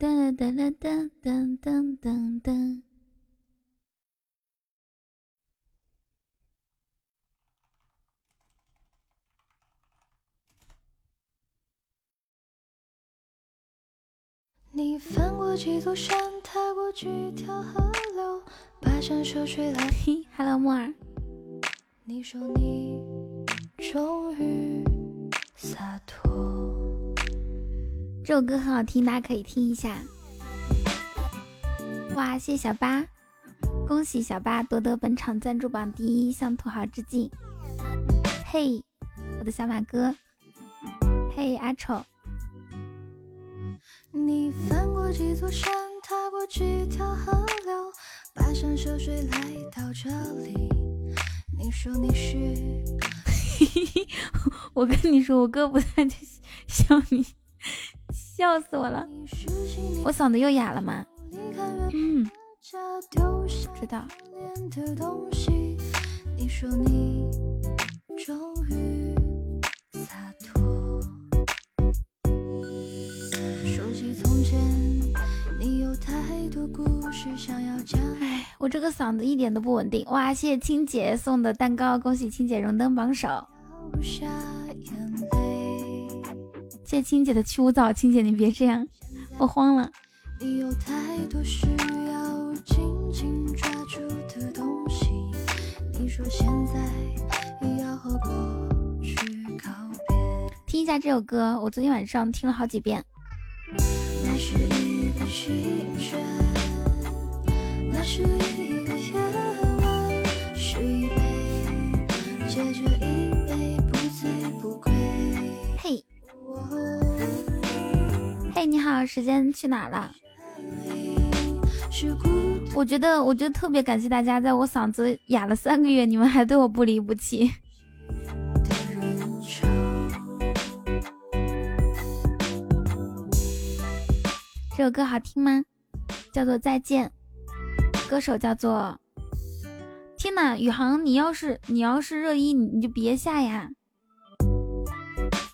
噔噔噔噔噔噔噔噔。你翻过几座山，踏过几条河流，跋山涉水来。Hello，木耳。你说你终于洒脱。这首歌很好听，大家可以听一下。哇，谢谢小八，恭喜小八夺得本场赞助榜第一，向土豪致敬。嘿，我的小马哥。嘿，阿丑。你翻过几座山，踏过几条河流，跋山涉水来到这里。你说你是，我跟你说，我哥不在就 笑你，笑死我了。我嗓子又哑了吗？嗯，知道。你说你终于洒脱。哎，我这个嗓子一点都不稳定。哇，谢谢青姐送的蛋糕，恭喜青姐荣登榜首。谢谢青姐的去污皂，青姐你别这样，我慌了。你有太多需要紧紧抓住的东西，你说现在要和过去告别。听一下这首歌，我昨天晚上听了好几遍。那是一个，那是一个夜晚，是一杯解决一。哎，你好，时间去哪了？我觉得，我觉得特别感谢大家，在我嗓子哑了三个月，你们还对我不离不弃。这首歌好听吗？叫做再见，歌手叫做天呐，宇航，你要是你要是热议，你就别下呀。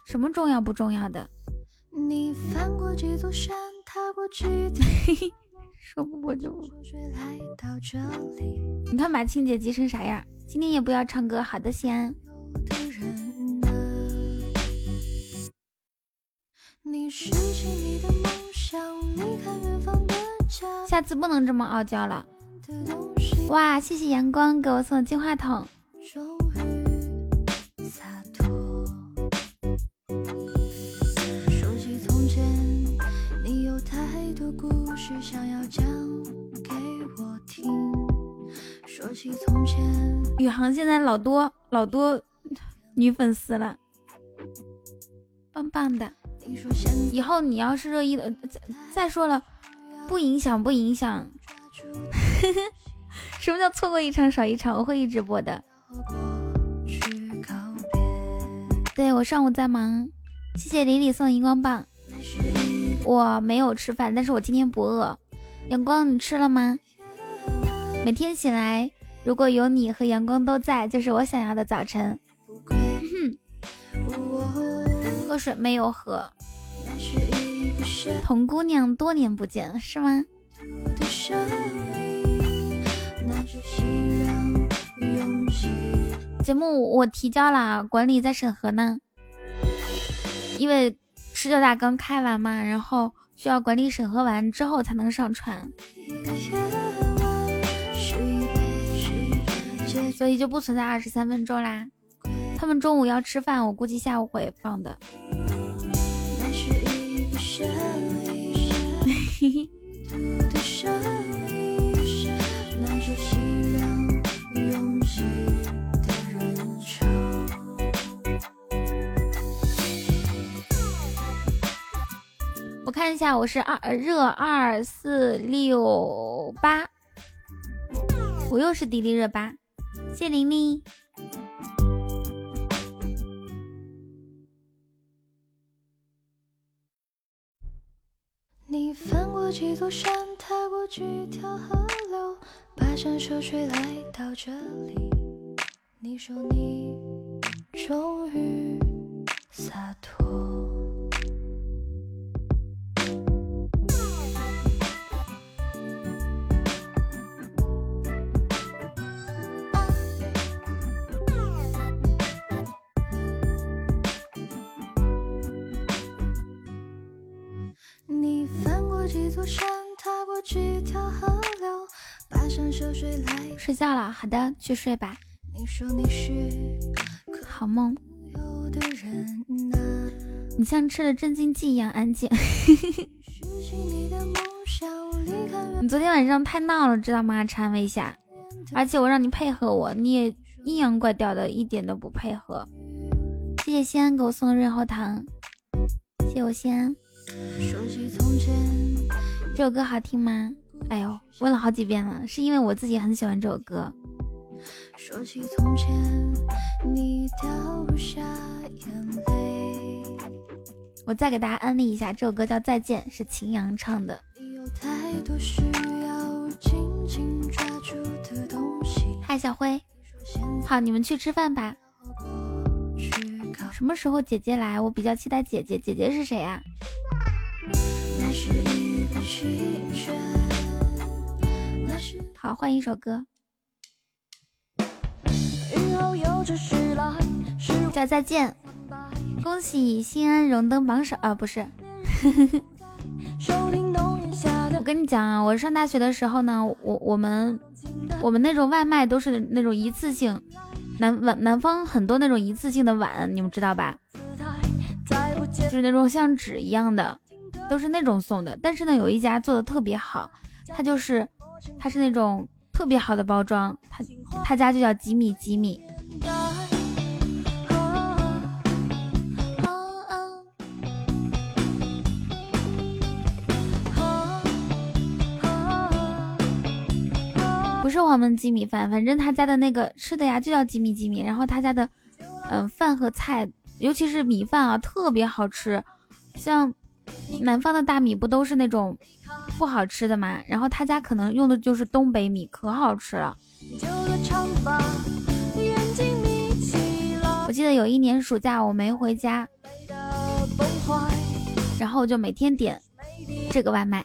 什么重要不重要的？说不过就。你看把青姐急成啥样？今天也不要唱歌，好的，西安。下次不能这么傲娇了。哇，谢谢阳光给我送的金话筒。宇航现在老多老多女粉丝了，棒棒的。以后你要是热议的，再再说了，不影响不影响。什么叫错过一场少一场？我会一直播的。对我上午在忙，谢谢李李送荧光棒。我没有吃饭，但是我今天不饿。阳光，你吃了吗？每天醒来，如果有你和阳光都在，就是我想要的早晨。喝水没有喝。童姑娘多年不见，是吗？节目我提交了，管理在审核呢。因为十九大刚开完嘛，然后需要管理审核完之后才能上传，所以就不存在二十三分钟啦。他们中午要吃饭，我估计下午会放的。嘿 嘿看一下，我是二热二四六八，我又是迪丽热巴，谢玲玲。你翻过几座山，踏过几条河流，跋山涉水来到这里。你说你终于洒脱。座山，踏过几条河流，跋山涉水来。睡觉了，好的，去睡吧。你说你是好梦。有的人啊，你像吃了镇静剂一样安静。你昨天晚上太闹了，知道吗？安慰一下，而且我让你配合我，你也阴阳怪调的，一点都不配合。谢谢西安给我送的润喉糖，谢谢我西安。说起从前，这首歌好听吗？哎呦，问了好几遍了，是因为我自己很喜欢这首歌。说起从前，你掉下眼泪。我再给大家安利一下，这首歌叫《再见》，是秦阳唱的。嗨，小辉，好，你们去吃饭吧。什么时候姐姐来？我比较期待姐姐。姐姐是谁啊？好，换一首歌，雨后有着时来，时叫《再见》。恭喜新安荣登榜首啊，不是。我跟你讲啊，我上大学的时候呢，我我们我们那种外卖都是那种一次性，南晚南方很多那种一次性的碗，你们知道吧？就是那种像纸一样的，都是那种送的。但是呢，有一家做的特别好，它就是它是那种特别好的包装，它他家就叫吉米吉米。不是黄焖鸡米饭，反正他家的那个吃的呀就叫吉米吉米，然后他家的嗯、饭和菜，尤其是米饭啊特别好吃，像南方的大米不都是那种不好吃的嘛，然后他家可能用的就是东北米，可好吃了。我记得有一年暑假我没回家，然后我就每天点这个外卖，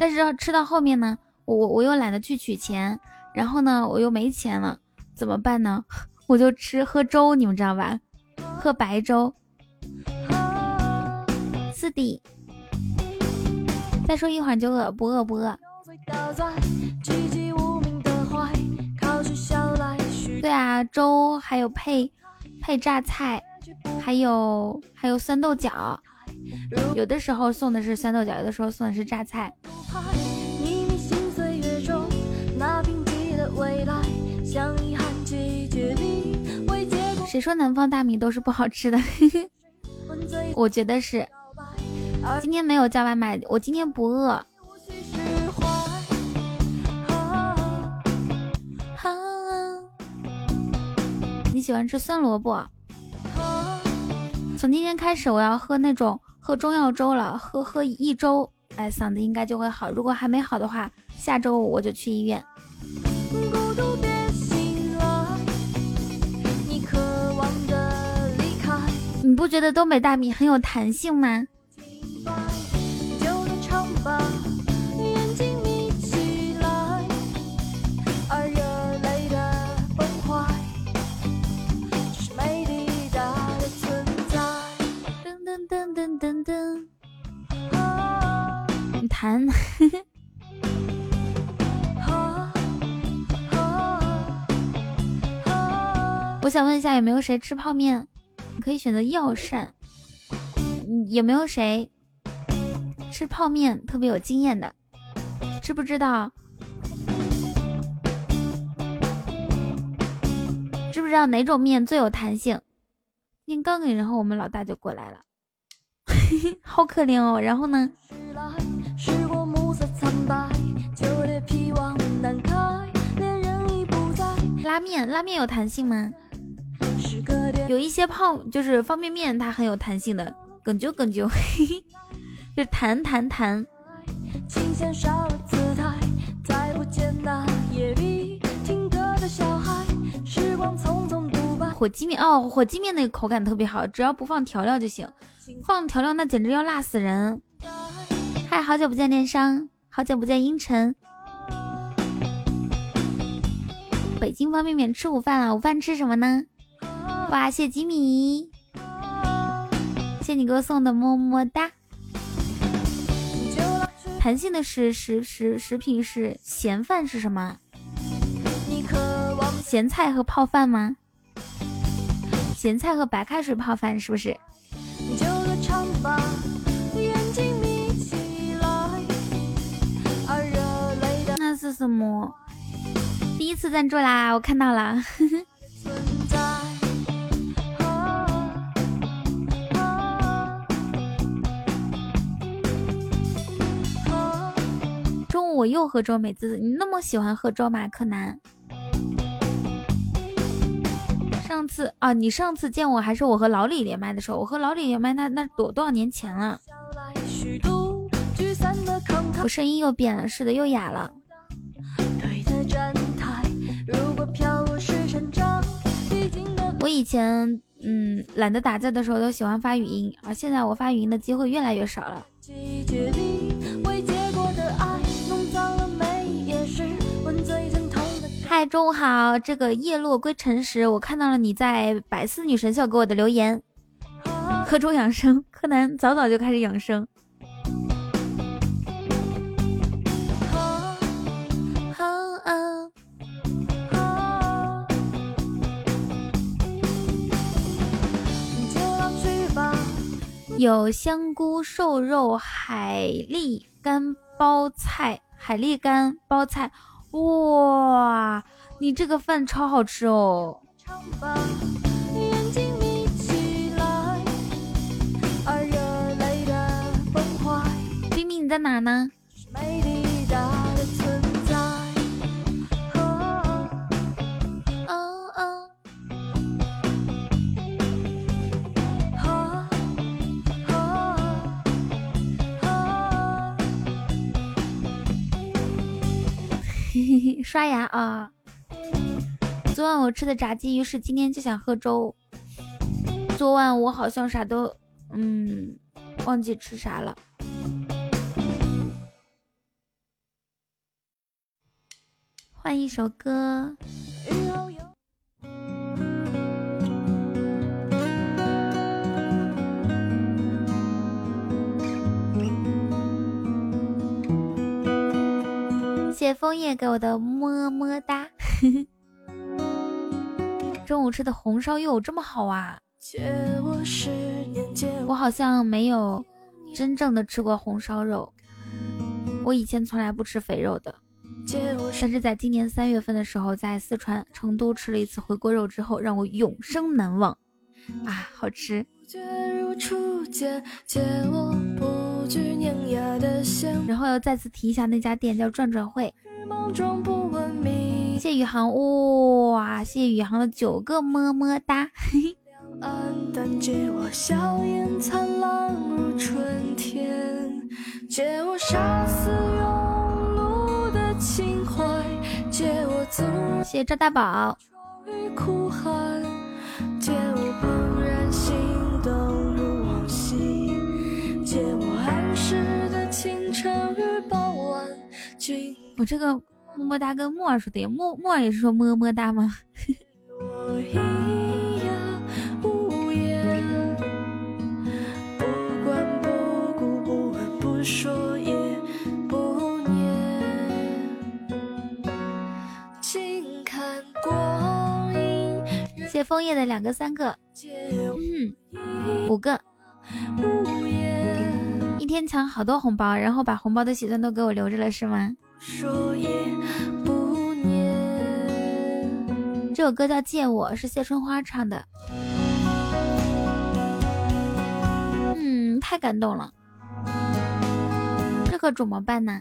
但是吃到后面呢，我我我又懒得去取钱，然后呢我又没钱了，怎么办呢？我就吃喝粥，你们知道吧？喝白粥。啊是的。再说一会儿就饿，不饿不饿。对啊，粥还有配配榨菜，还有还有酸豆角，有的时候送的是酸豆角，有的时候送的是榨菜。谁说南方大米都是不好吃的？我觉得是。今天没有叫外卖，我今天不饿。你喜欢吃酸萝卜？从今天开始，我要喝那种喝中药粥了，喝喝一周，哎，嗓子应该就会好。如果还没好的话，下周我就去医院。你不觉得东北大米很有弹性吗？弹。啊啊啊我想问一下，有没有谁吃泡面？你可以选择药膳。有没有谁吃泡面特别有经验的？知不知道？知不知道哪种面最有弹性？今天刚给，然后我们老大就过来了，好可怜哦。然后呢？拉面，拉面有弹性吗？有一些泡就是方便面，它很有弹性的，梗啾梗啾，嘿嘿，就弹弹弹。火鸡面哦，火鸡面那个口感特别好，只要不放调料就行。放调料那简直要辣死人。嗨，好久不见电商，好久不见阴沉。北京方便面吃午饭了，午饭吃什么呢？哇，谢吉米，谢你给我送的么么哒。弹性的食食食食品是咸饭是什么？咸菜和泡饭吗？咸菜和白开水泡饭是不是？那是什么？第一次赞助啦，我看到了。我又喝粥，美滋滋。你那么喜欢喝粥吗，柯南？上次啊，你上次见我还是我和老李连麦的时候，我和老李连麦那那多多少年前了。我声音又变了，是的，又哑了。我以前嗯懒得打字的时候都喜欢发语音，而现在我发语音的机会越来越少了。中午好，这个叶落归尘时，我看到了你在百思女神秀给我的留言。喝粥养生，柯南早早就开始养生。有香菇、瘦肉、海蛎干、包菜、海蛎干、包菜，哇，你这个饭超好吃哦！唱吧，眼睛眯起来，而热泪的崩坏。冰冰你在哪呢？刷牙啊！昨晚我吃的炸鸡，于是今天就想喝粥。昨晚我好像啥都，嗯，忘记吃啥了。换一首歌。谢谢枫叶给我的么么哒。中午吃的红烧肉这么好啊！借我好像没有真正的吃过红烧肉，我以前从来不吃肥肉的。但是在今年三月份的时候，在四川成都吃了一次回锅肉之后，让我永生难忘啊，好吃！然后要再次提一下那家店叫转转会。谢谢宇航，哇，谢谢宇航的九个么么哒，暗淡，借我笑颜灿烂如春天，借我杀死庸碌的情怀，借我纵容谢谢赵大宝，与苦寒，借我怦然心动如往昔，借我安适的清晨与傍晚，君我这个么么哒跟木耳说的也，木木耳也是说么么哒吗？我咿呀无言，不管不顾，不问不说，也不念。静看光阴，谢谢枫叶的两个三个，嗯，五个，一天抢好多红包，然后把红包的喜钻都给我留着了是吗？说也不念。这首歌叫《借我》，是谢春花唱的。嗯，太感动了，这可怎么办呢？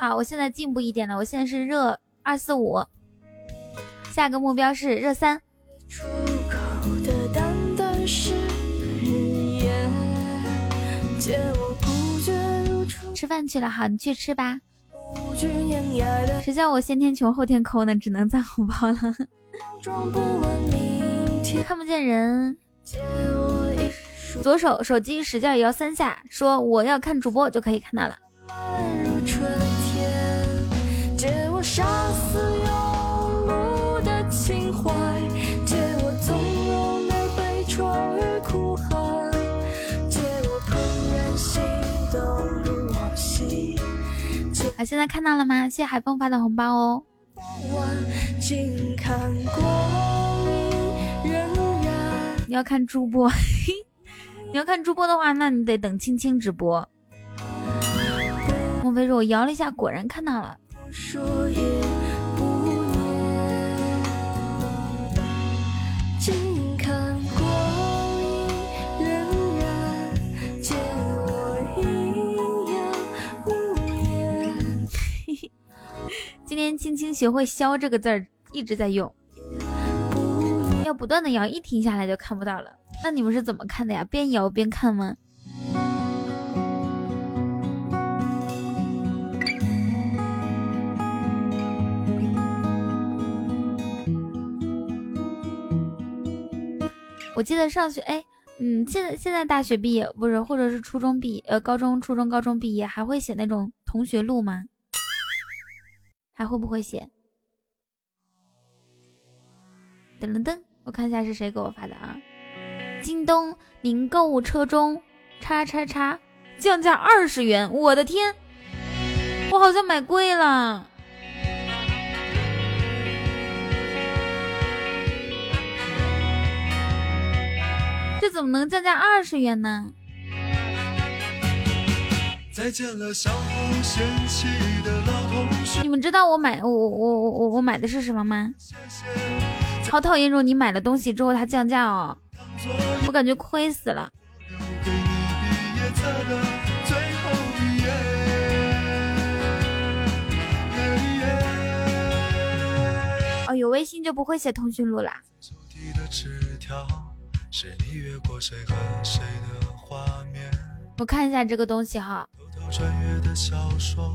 好，我现在进步一点了，我现在是热二四五，下个目标是热三。出口的淡淡誓言，借我不觉如初吃饭去了，好，你去吃吧。谁叫我先天穷后天抠呢？只能攒红包了，看不见人。左手手机使劲摇三下，说我要看主播就可以看到了。好，现在看到了吗？谢谢海风发的红包哦。你要看主播，你要看主播的话，那你得等青青直播。莫非说我摇了一下，果然看到了。今天青青学会“消”这个字儿，一直在用，要不断的摇，一停下来就看不到了。那你们是怎么看的呀？边摇边看吗？我记得上学，哎，嗯，现在现在大学毕业不是，或者是初中毕，呃，高中、初中、高中毕业还会写那种同学录吗？还会不会写？噔噔噔，我看一下是谁给我发的啊？京东，您购物车中叉叉叉降价二十元，我的天，我好像买贵了。这怎么能降价二十元呢？你们知道我买我我我我我买的是什么吗？好讨厌这种你买了东西之后它降价哦，我感觉亏死了。哦，有微信就不会写通讯录啦。我看一下这个东西哈穿越的小说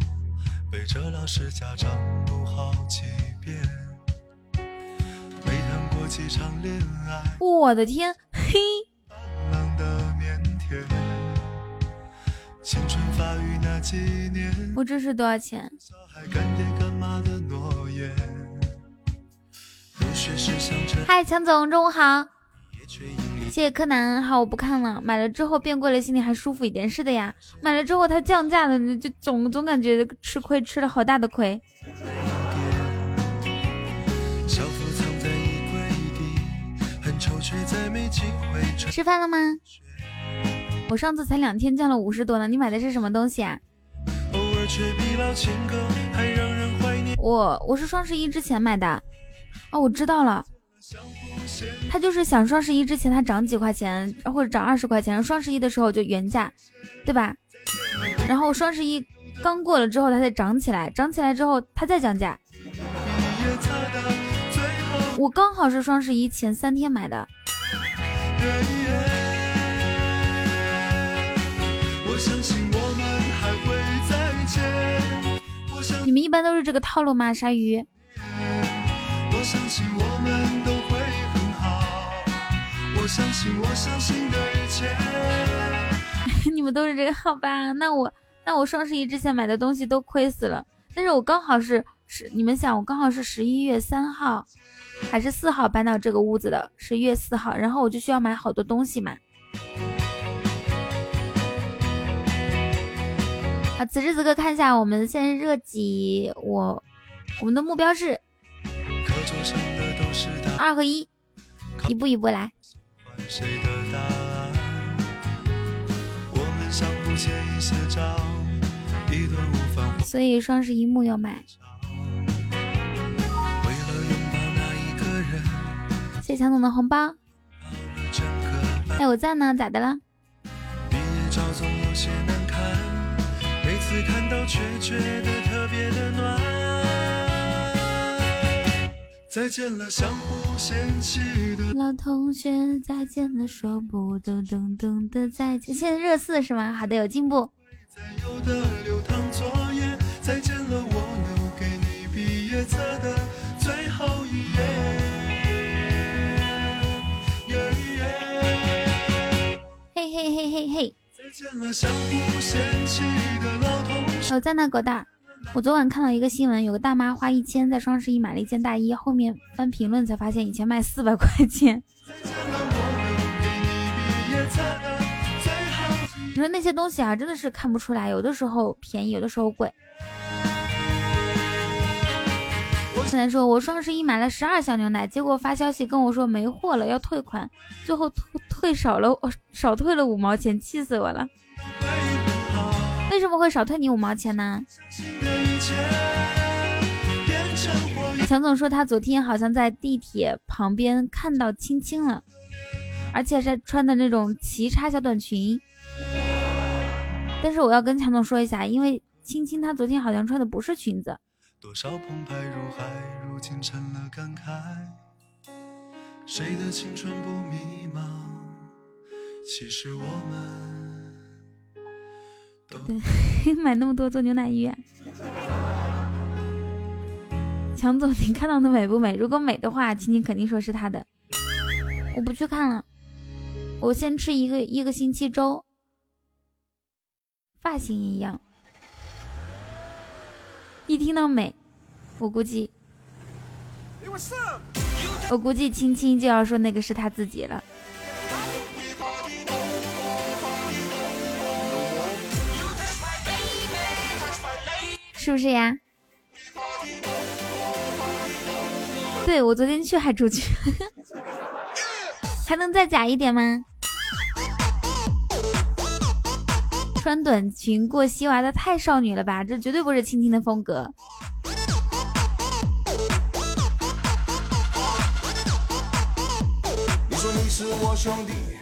背着老师家长读好几遍没谈过几场恋爱我的天嘿。冷的腼腆青春发育那几年我这是多少钱。小孩干爹干妈的诺言入学时想着嗨强总中午好谢谢柯南，好，我不看了。买了之后变贵了，心里还舒服一点。是的呀，买了之后它降价了，就总总感觉吃亏，吃了好大的亏。吃饭了吗？我上次才两天降了五十多呢。你买的是什么东西啊？我我是双十一之前买的。哦，我知道了。他就是想双十一之前他涨几块钱，或者涨二十块钱，双十一的时候就原价，对吧？然后双十一刚过了之后，它再涨起来，涨起来之后它再降价。我刚好是双十一前三天买的。你们一般都是这个套路吗？鲨鱼？相信我相信我相信的一切。你们都是这个好吧？那我那我双十一之前买的东西都亏死了。但是我刚好是是你们想，我刚好是十一月三号还是四号搬到这个屋子的，十一月四号，然后我就需要买好多东西嘛。啊，此时此刻看一下我们现在热几，我我们的目标是二和一，一步一步来。谁的答案？我们相互借一些。所以双十一木要买。为了拥抱那一个人。谢谢强总的红包。哎，我在呢，咋的了？毕业照总有些难看，每次看到却觉得特别的暖。再见了，相互老同学，再见了，说不得等等的再见。现在热四是吗？好的，有进步。再见了，我留给你毕业册的最后一页。嘿嘿嘿嘿嘿。再见了，相互嫌弃的老同学。我在那狗蛋。我昨晚看到一个新闻，有个大妈花一千在双十一买了一件大衣，后面翻评论才发现以前卖四百块钱。你说那些东西啊，真的是看不出来，有的时候便宜，有的时候贵。现在说我双十一买了十二箱牛奶，结果发消息跟我说没货了，要退款，最后退退少了，少退了五毛钱，气死我了。为什么会少退你五毛钱呢？强总说他昨天好像在地铁旁边看到青青了，而且是穿的那种齐叉小短裙。但是我要跟强总说一下，因为青青她昨天好像穿的不是裙子。多少澎湃如海，如今成了感慨。谁的青春不迷茫？其实我们都 买那么多做牛奶浴。强总，你看到的美不美？如果美的话，青青肯定说是他的。我不去看了，我先吃一个一个星期粥。发型一样，一听到美，我估计，我估计青青就要说那个是他自己了，是不是呀？对我昨天去还出去，还能再假一点吗？穿短裙过膝袜的太少女了吧？这绝对不是青青的风格。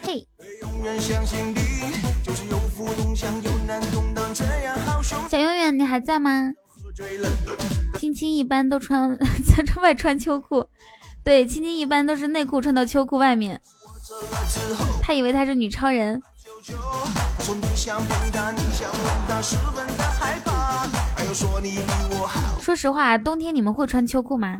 嘿，小永远，你还在吗？青青一般都穿 在外穿秋裤，对，青青一般都是内裤穿到秋裤外面。他以为他是女超人。说实话，冬天你们会穿秋裤吗？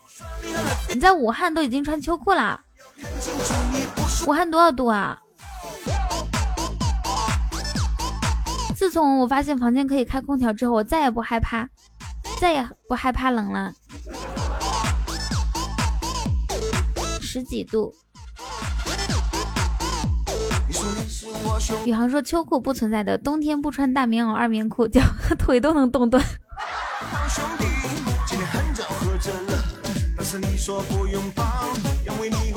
你在武汉都已经穿秋裤啦？武汉多少度啊？自从我发现房间可以开空调之后，我再也不害怕，再也不害怕冷了。十几度。宇航说秋裤不存在的，冬天不穿大棉袄、二棉裤，脚和 腿都能冻断。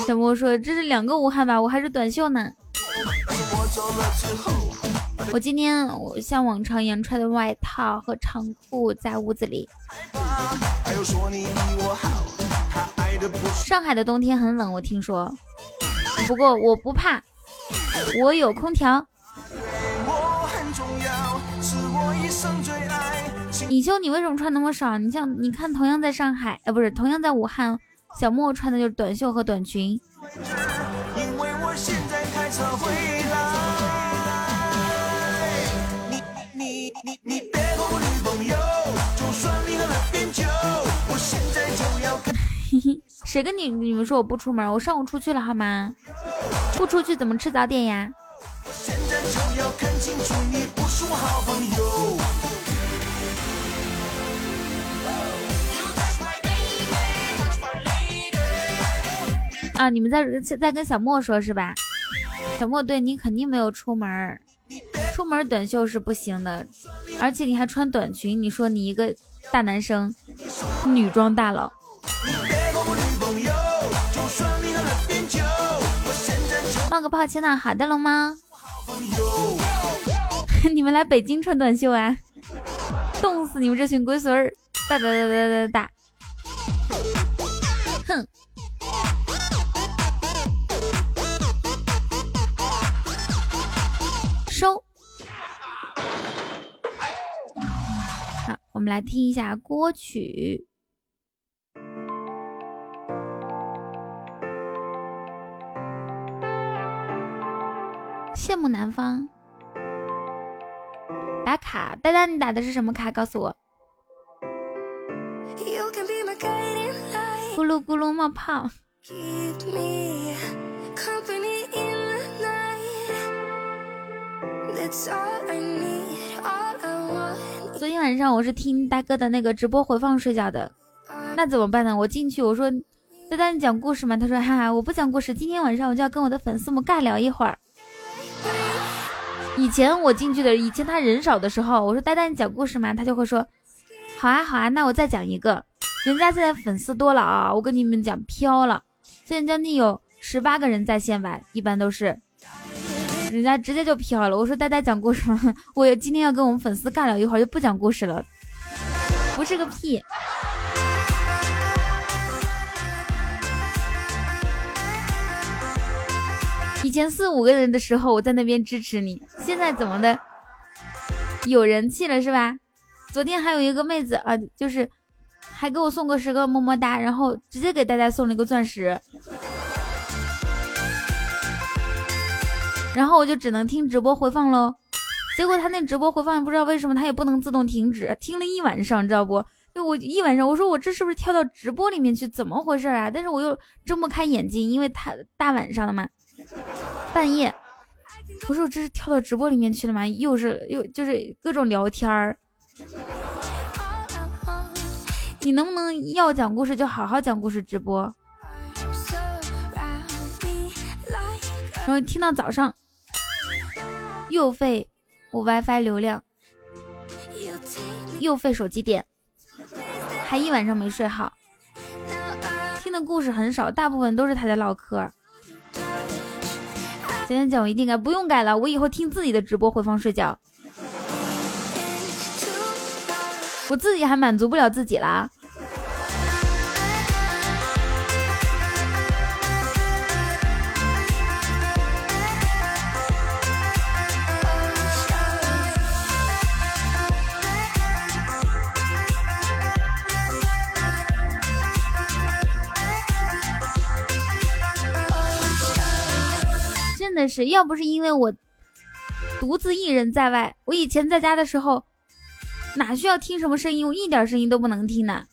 小莫说这是两个武汉吧，我还是短袖呢。我今天我像往常一样穿的外套和长裤在屋子里。上海的冬天很冷，我听说，不过我不怕。我有空调。尹修，你为什么穿那么少？你像你看，同样在上海，呃，不是，同样在武汉，小莫穿的就是短袖和短裙。谁跟你你们说我不出门？我上午出去了好吗？不出去怎么吃早点呀？啊，你们在在跟小莫说是吧？小莫，对你肯定没有出门，出门短袖是不行的，而且你还穿短裙，你说你一个大男生，女装大佬。冒个泡，签到好的龙猫。你们来北京穿短袖啊？冻死你们这群龟孙儿！哒哒哒哒哒哒！我们来听一下歌曲《羡慕南方》。打卡，呆呆，你打的是什么卡？告诉我。咕噜咕噜冒泡。昨天晚上我是听大哥的那个直播回放睡觉的，那怎么办呢？我进去我说，丹丹你讲故事吗？他说哈哈，我不讲故事，今天晚上我就要跟我的粉丝们尬聊一会儿。以前我进去的，以前他人少的时候，我说丹丹你讲故事吗？他就会说好啊好啊，那我再讲一个。人家现在粉丝多了啊，我跟你们讲飘了，现在将近有十八个人在线吧，一般都是。人家直接就飘了。我说呆呆讲故事吗？我今天要跟我们粉丝尬聊一会儿，就不讲故事了。不是个屁。以前四五个人的时候，我在那边支持你，现在怎么的？有人气了是吧？昨天还有一个妹子啊，就是还给我送个十个么么哒，然后直接给呆呆送了一个钻石。然后我就只能听直播回放喽。结果他那直播回放不知道为什么他也不能自动停止，听了一晚上，你知道不？就我一晚上，我说我这是不是跳到直播里面去？怎么回事啊？但是我又睁不开眼睛，因为他大晚上的嘛，半夜。我说我这是跳到直播里面去了吗？又是又就是各种聊天儿。你能不能要讲故事就好好讲故事直播？然后听到早上。又费我 WiFi 流量，又费手机电，还一晚上没睡好。听的故事很少，大部分都是他在唠嗑。今天讲我一定改，不用改了，我以后听自己的直播回放睡觉。我自己还满足不了自己啦。真的是，要不是因为我独自一人在外，我以前在家的时候哪需要听什么声音，我一点声音都不能听的，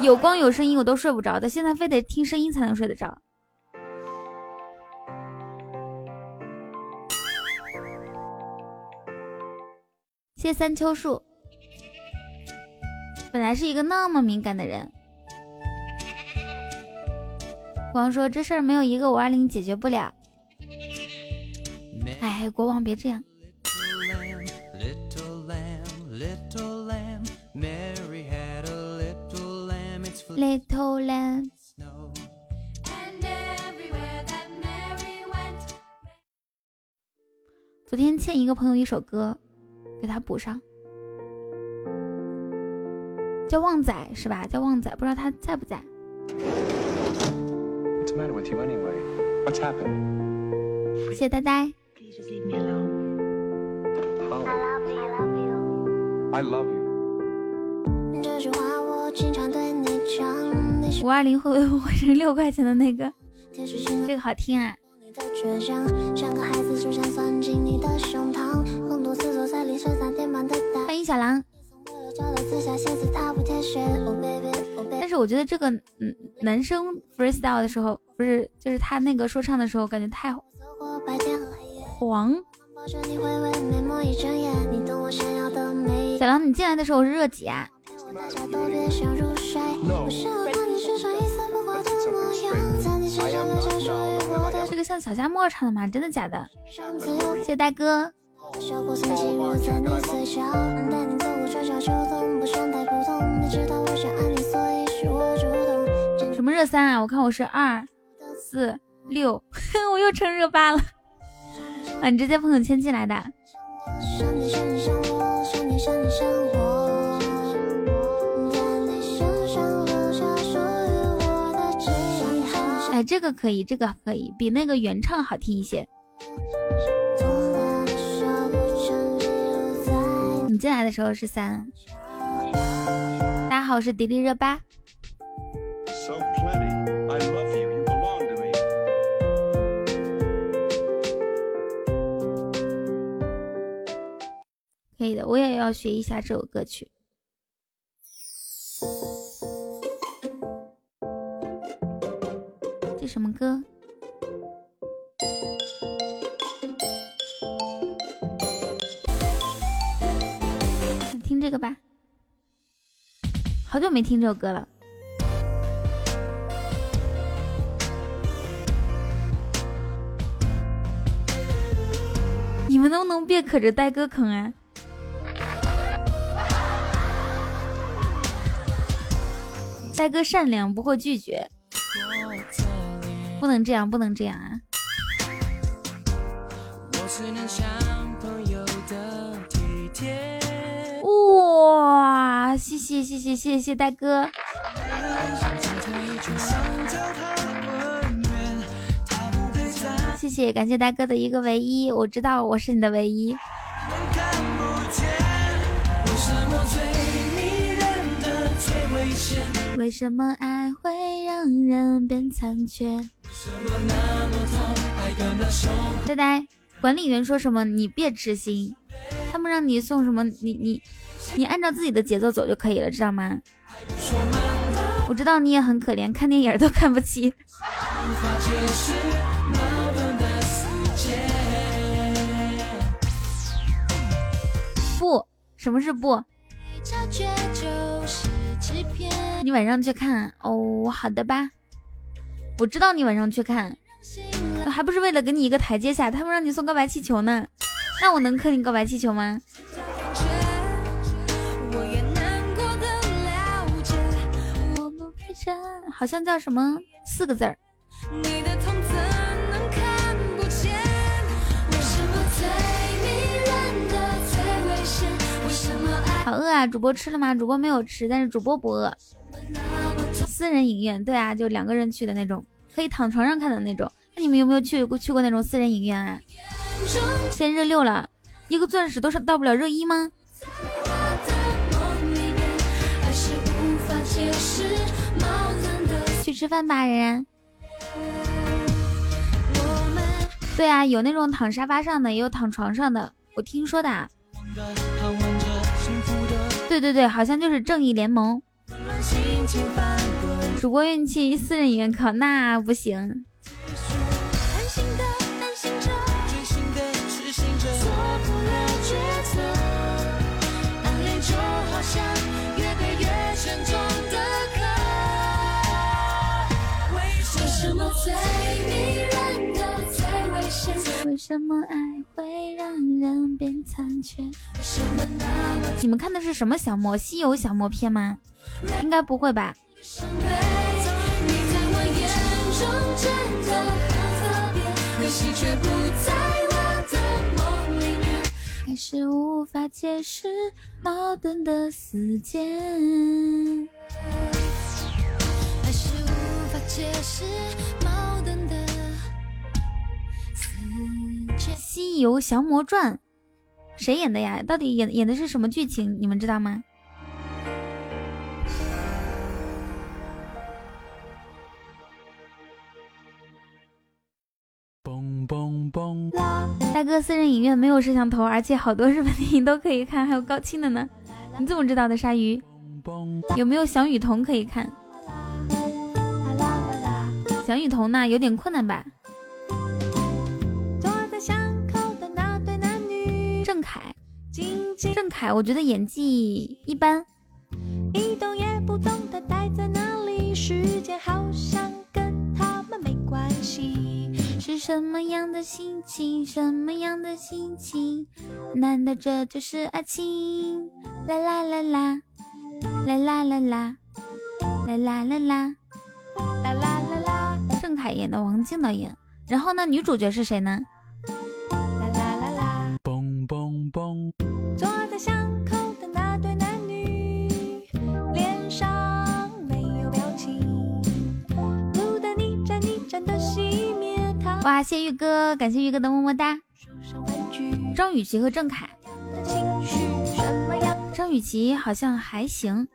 有光有声音我都睡不着的，现在非得听声音才能睡得着。谢三秋树，本来是一个那么敏感的人，光说这事儿没有一个五二零解决不了。哎，国王别这样。Little lamb。昨天欠一个朋友一首歌，给他补上，叫旺仔是吧？叫旺仔，不知道他在不在。What's the matter with you anyway? What's happened? 谢谢呆呆。Oh. I love you. 这句话我经常对你讲，五二零会不会换成六块钱的那个？这个好听啊！的倔强，像个孩子就想钻进你的胸膛，很多次坐在凌晨三点半的大欢迎小狼。，Oh Oh 但是我觉得这个嗯，男生 freestyle 的时候，不是就是他那个说唱的时候，感觉太黄。抱着你回味美梦一整夜，你懂我想要的美。小狼，你进来的时候是热几啊？我大家都别想入睡，我想要看你身上一丝不挂的模样，在你身上留下属于我的这个像小夏沫唱的吗？真的假的？谢谢大哥。小过曾经入在你嘴角，带你走过春夏秋冬，不想太普通。你知道我想爱你，所以是我主动。什么热三啊？我看我是二四六，我又成热八了。啊，你直接朋友圈进来的。哎，这个可以，这个可以，比那个原唱好听一些。你进来的时候是三。大家好，我是迪丽热巴。So 可以的，我也要学一下这首歌曲。这什么歌？听这个吧，好久没听这首歌了。你们能不能别可着呆哥坑啊？呆哥善良，不会拒绝，不能这样，不能这样啊！哇，谢谢谢谢谢谢呆哥！谢谢，感谢大哥的一个唯一，我知道我是你的唯一。为什么爱会让人变残缺？呆呆，管理员说什么你别痴心，他们让你送什么你你你按照自己的节奏走就可以了，知道吗？我知道你也很可怜，看电影都看不起。不，什么是不？你晚上去看哦，好的吧。我知道你晚上去看，还不是为了给你一个台阶下？他们让你送告白气球呢，那我能磕你告白气球吗？好像叫什么四个字儿。好饿啊！主播吃了吗？主播没有吃，但是主播不饿。私人影院，对啊，就两个人去的那种，可以躺床上看的那种。那你们有没有去过去过那种私人影院啊？现在热六了，一个钻石都是到不了热一吗？去吃饭吧，然然。对啊，有那种躺沙发上的，也有躺床上的，我听说的。对对对，好像就是正义联盟。主播运气私人影院考那不行。为什么爱会让人变残缺？你们看的是什么小魔？西游小魔片吗？应该不会吧？还是无法解释矛盾的死结。还是无法解释矛盾的。《西游降魔传》谁演的呀？到底演演的是什么剧情？你们知道吗？大哥，私人影院没有摄像头，而且好多日本电影都可以看，还有高清的呢。你怎么知道的？鲨鱼有没有小雨桐可以看？小雨桐呢？有点困难吧？郑恺，郑恺，我觉得演技一般。一动也不动的待在那里，时间好像跟他们没关系。是什么样的心情？什么样的心情？难道这就是爱情？啦啦啦啦，啦啦啦啦，啦啦啦啦，啦啦啦啦。郑恺演的，王静导演。然后呢，女主角是谁呢？啦啦啦啦坐在巷口哇，谢玉哥，感谢玉哥的么么哒。张雨绮和郑恺，张雨绮好像还行。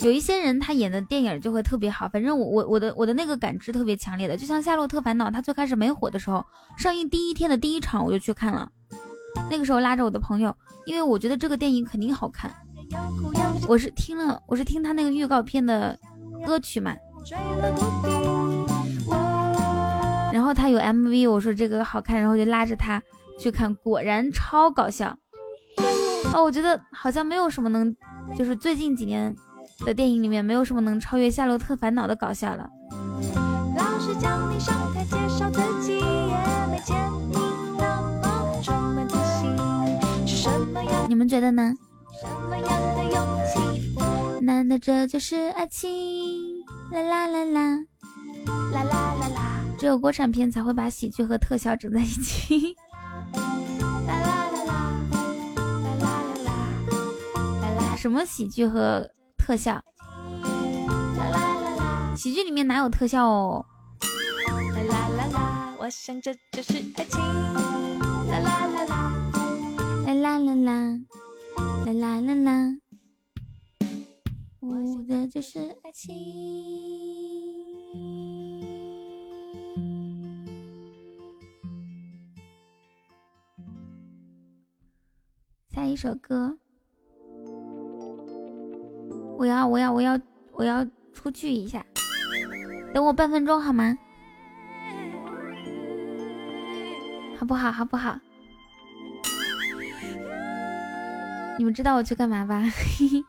有一些人他演的电影就会特别好，反正我我我的我的那个感知特别强烈的，就像《夏洛特烦恼》，他最开始没火的时候，上映第一天的第一场我就去看了，那个时候拉着我的朋友，因为我觉得这个电影肯定好看。我是听了我是听他那个预告片的歌曲嘛，然后他有 MV，我说这个好看，然后就拉着他去看，果然超搞笑。哦，我觉得好像没有什么能，就是最近几年的电影里面没有什么能超越《夏洛特烦恼》的搞笑了。老师叫你上台介绍自己，也没见你那么充满自信。是什么样你们觉得呢？什么样的勇气？难道这就是爱情？啦啦啦啦！啦啦啦啦，只有国产片才会把喜剧和特效整在一起。啦啦啦啦，啦啦啦啦，啦啦什么喜剧和特效？啦啦啦啦。喜剧里面哪有特效哦？啦啦啦啦，我想这就是爱情。啦啦啦啦，啦啦啦啦，啦啦啦啦，我的就是爱情。下一首歌，我要我要我要我要出去一下，等我半分钟好吗？好不好？好不好？你们知道我去干嘛吧？嘿嘿。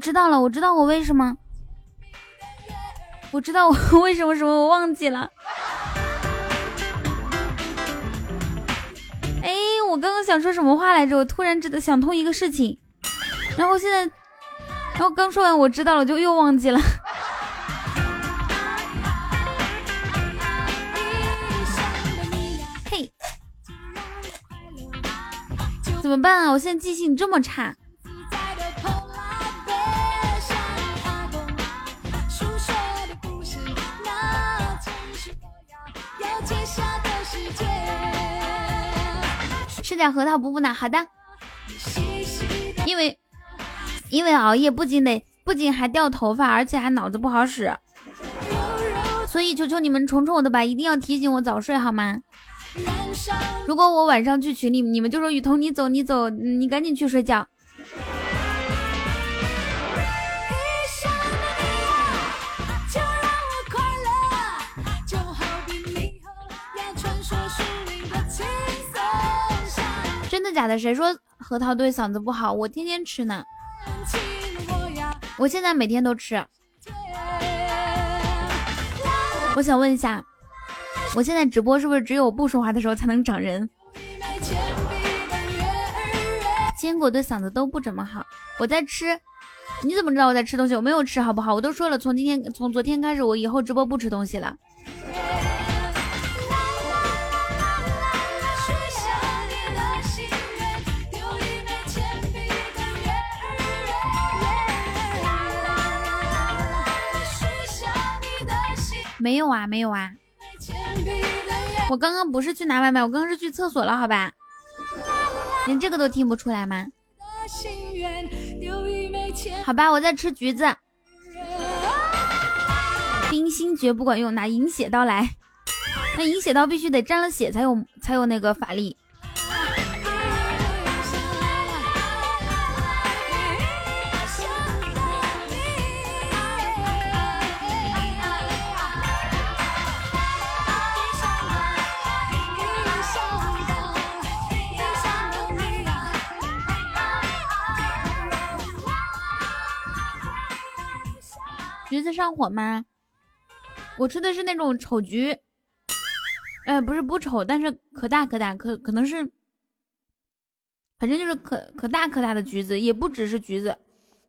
知道了，我知道我为什么，我知道我 为什么什么，我忘记了。哎，我刚刚想说什么话来着？我突然知道想通一个事情，然后现在，然后刚说完我知道了，就又忘记了。嘿，怎么办啊？我现在记性这么差。点核桃补补脑。好的，因为因为熬夜不仅得不仅还掉头发，而且还脑子不好使，所以求求你们宠宠我的吧，一定要提醒我早睡好吗？如果我晚上去群里，你们就说雨桐你走你走，你赶紧去睡觉。的假的？谁说核桃对嗓子不好？我天天吃呢，我。现在每天都吃。我想问一下，我现在直播是不是只有不说话的时候才能长人？坚果对嗓子都不怎么好。我在吃，你怎么知道我在吃东西？我没有吃，好不好？我都说了，从今天从昨天开始，我以后直播不吃东西了。没有啊，没有啊。我刚刚不是去拿外卖，我刚刚是去厕所了，好吧？连这个都听不出来吗？好吧，我在吃橘子。冰心诀不管用，拿饮血刀来。那饮血刀必须得沾了血才有才有那个法力。上火吗？我吃的是那种丑橘，哎，不是不丑，但是可大可大，可可能是，反正就是可可大可大的橘子，也不只是橘子，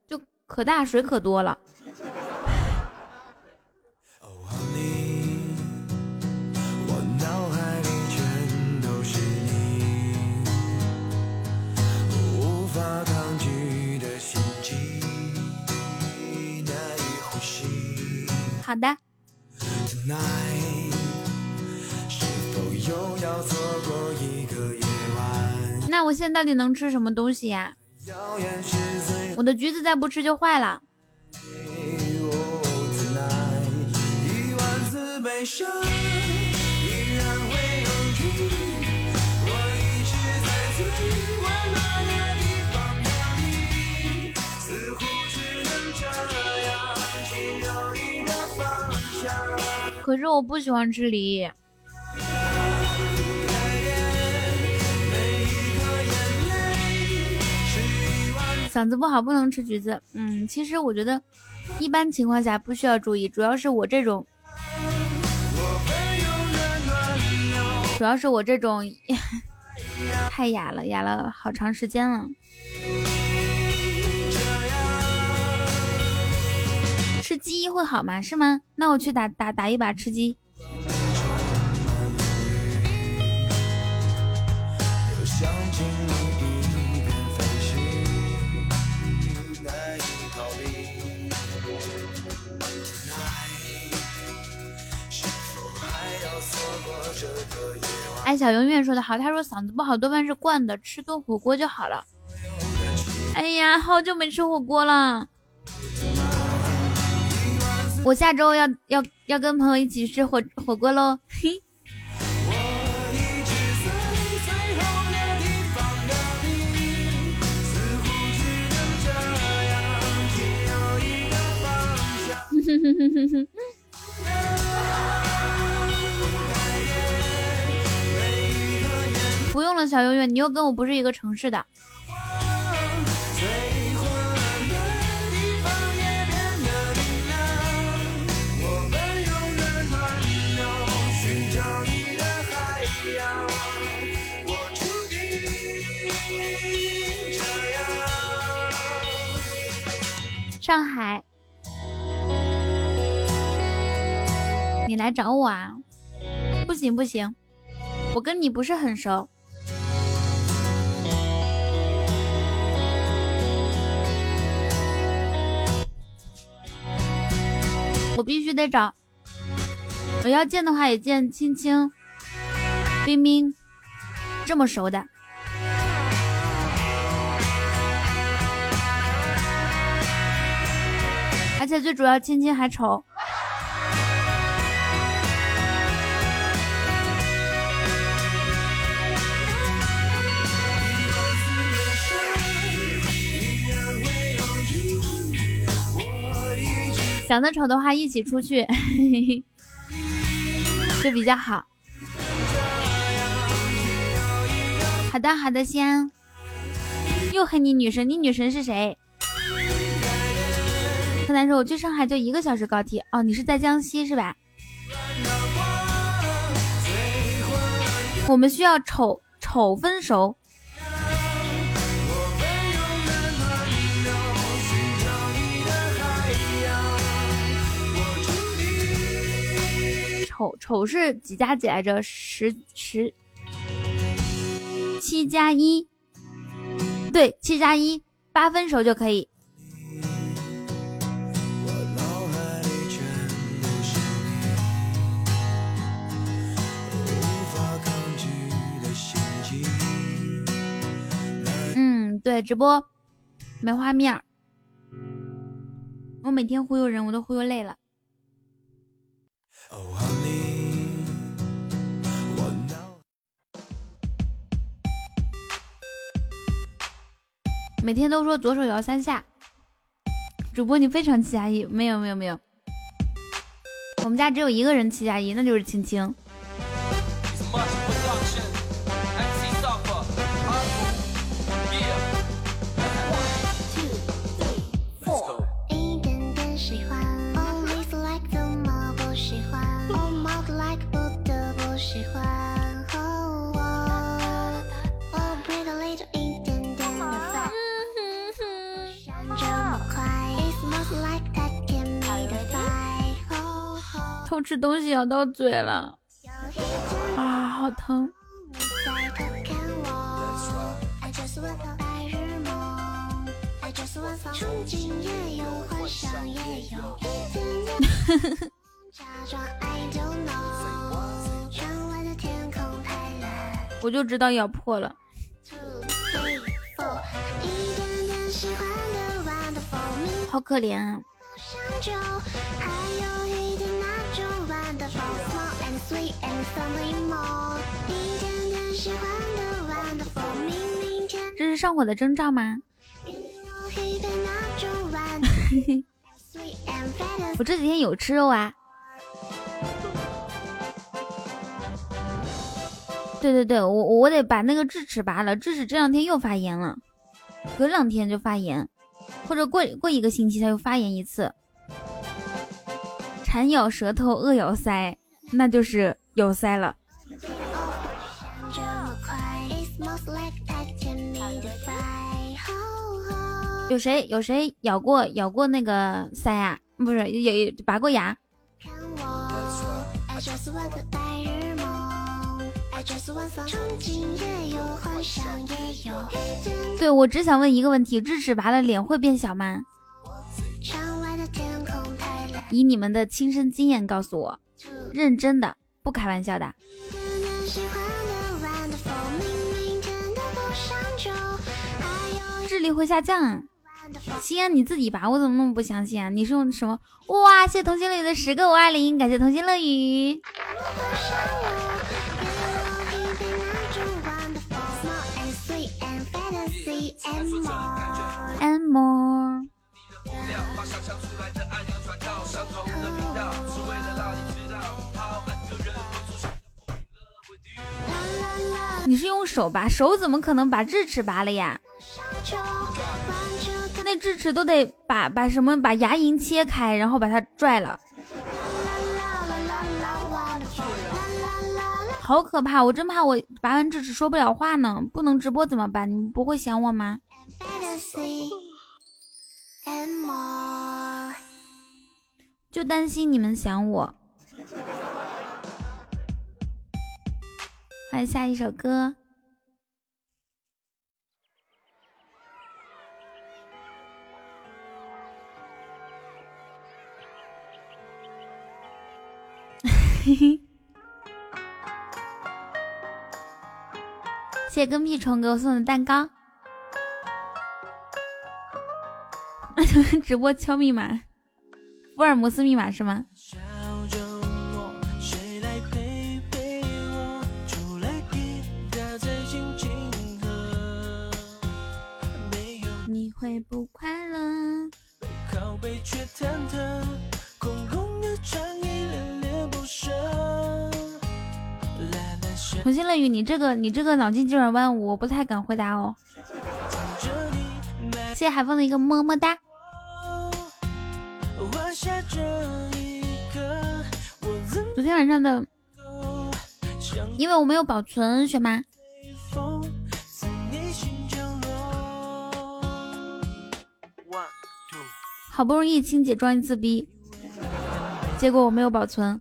就可大水可多了。好的。那我现在到底能吃什么东西呀？我的橘子再不吃就坏了。可是我不喜欢吃梨，嗓子不好不能吃橘子。嗯，其实我觉得一般情况下不需要注意，主要是我这种，主要是我这种 太哑了，哑了好长时间了。鸡会好吗？是吗？那我去打打打一把吃鸡。哎，小永远说的好，他说嗓子不好多半是惯的，吃顿火锅就好了。哎呀，好久没吃火锅了。我下周要要要跟朋友一起吃火火锅喽，嘿。不用了，小永远，你又跟我不是一个城市的。上海，你来找我啊？不行不行，我跟你不是很熟。我必须得找，我要见的话也见青青、冰冰这么熟的。且最主要，亲亲还丑。长得丑的话，一起出去 就比较好。好的，好的，先又黑你女神，你女神是谁？柯南说：“我去上海就一个小时高铁哦，你是在江西是吧？我们需要丑丑分熟，丑丑是几加几来着？十十七加一，对，七加一，八分熟就可以。”对，直播没画面儿，我每天忽悠人，我都忽悠累了。每天都说左手摇三下，主播你非常七加一，没有没有没有，我们家只有一个人七加一，那就是青青。吃东西咬到嘴了，啊，好疼！我，就，知道咬破了。好可怜啊！的宝，small and sweet and something more，一点喜欢的 wonderful，明明天这是上火的征兆吗？我这几天有吃肉啊。对对对，我我得把那个智齿拔了，智齿这两天又发炎了，隔两天就发炎，或者过过一个星期它又发炎一次。馋咬舌头，恶咬腮，那就是有腮了。有谁有谁咬过咬过那个腮啊？不是，有有拔过牙？对，我只想问一个问题：智齿拔了脸会变小吗？以你们的亲身经验告诉我，认真的，不开玩笑的。智力会下降。西安你自己吧，我怎么那么不相信啊？你是用什么？哇，谢谢童心乐雨的十个五二零，感谢同心乐语。And more，你是用手拔，手怎么可能把智齿拔了呀？那智齿都得把把什么把牙龈切开，然后把它拽了，好可怕！我真怕我拔完智齿说不了话呢，不能直播怎么办？你们不会想我吗？就担心你们想我。欢迎下一首歌。嘿嘿，谢谢跟屁虫给我送的蛋糕。直播敲密码，福尔摩斯密码是吗？会不快乐？靠背却忐忑，空空的恋恋不舍。懒懒想童心乐语，你这个你这个脑筋急转弯，我不太敢回答哦。谢谢海风的一个么么哒。昨天晚上的，因为我没有保存，雪妈，好不容易清姐装一次逼，结果我没有保存。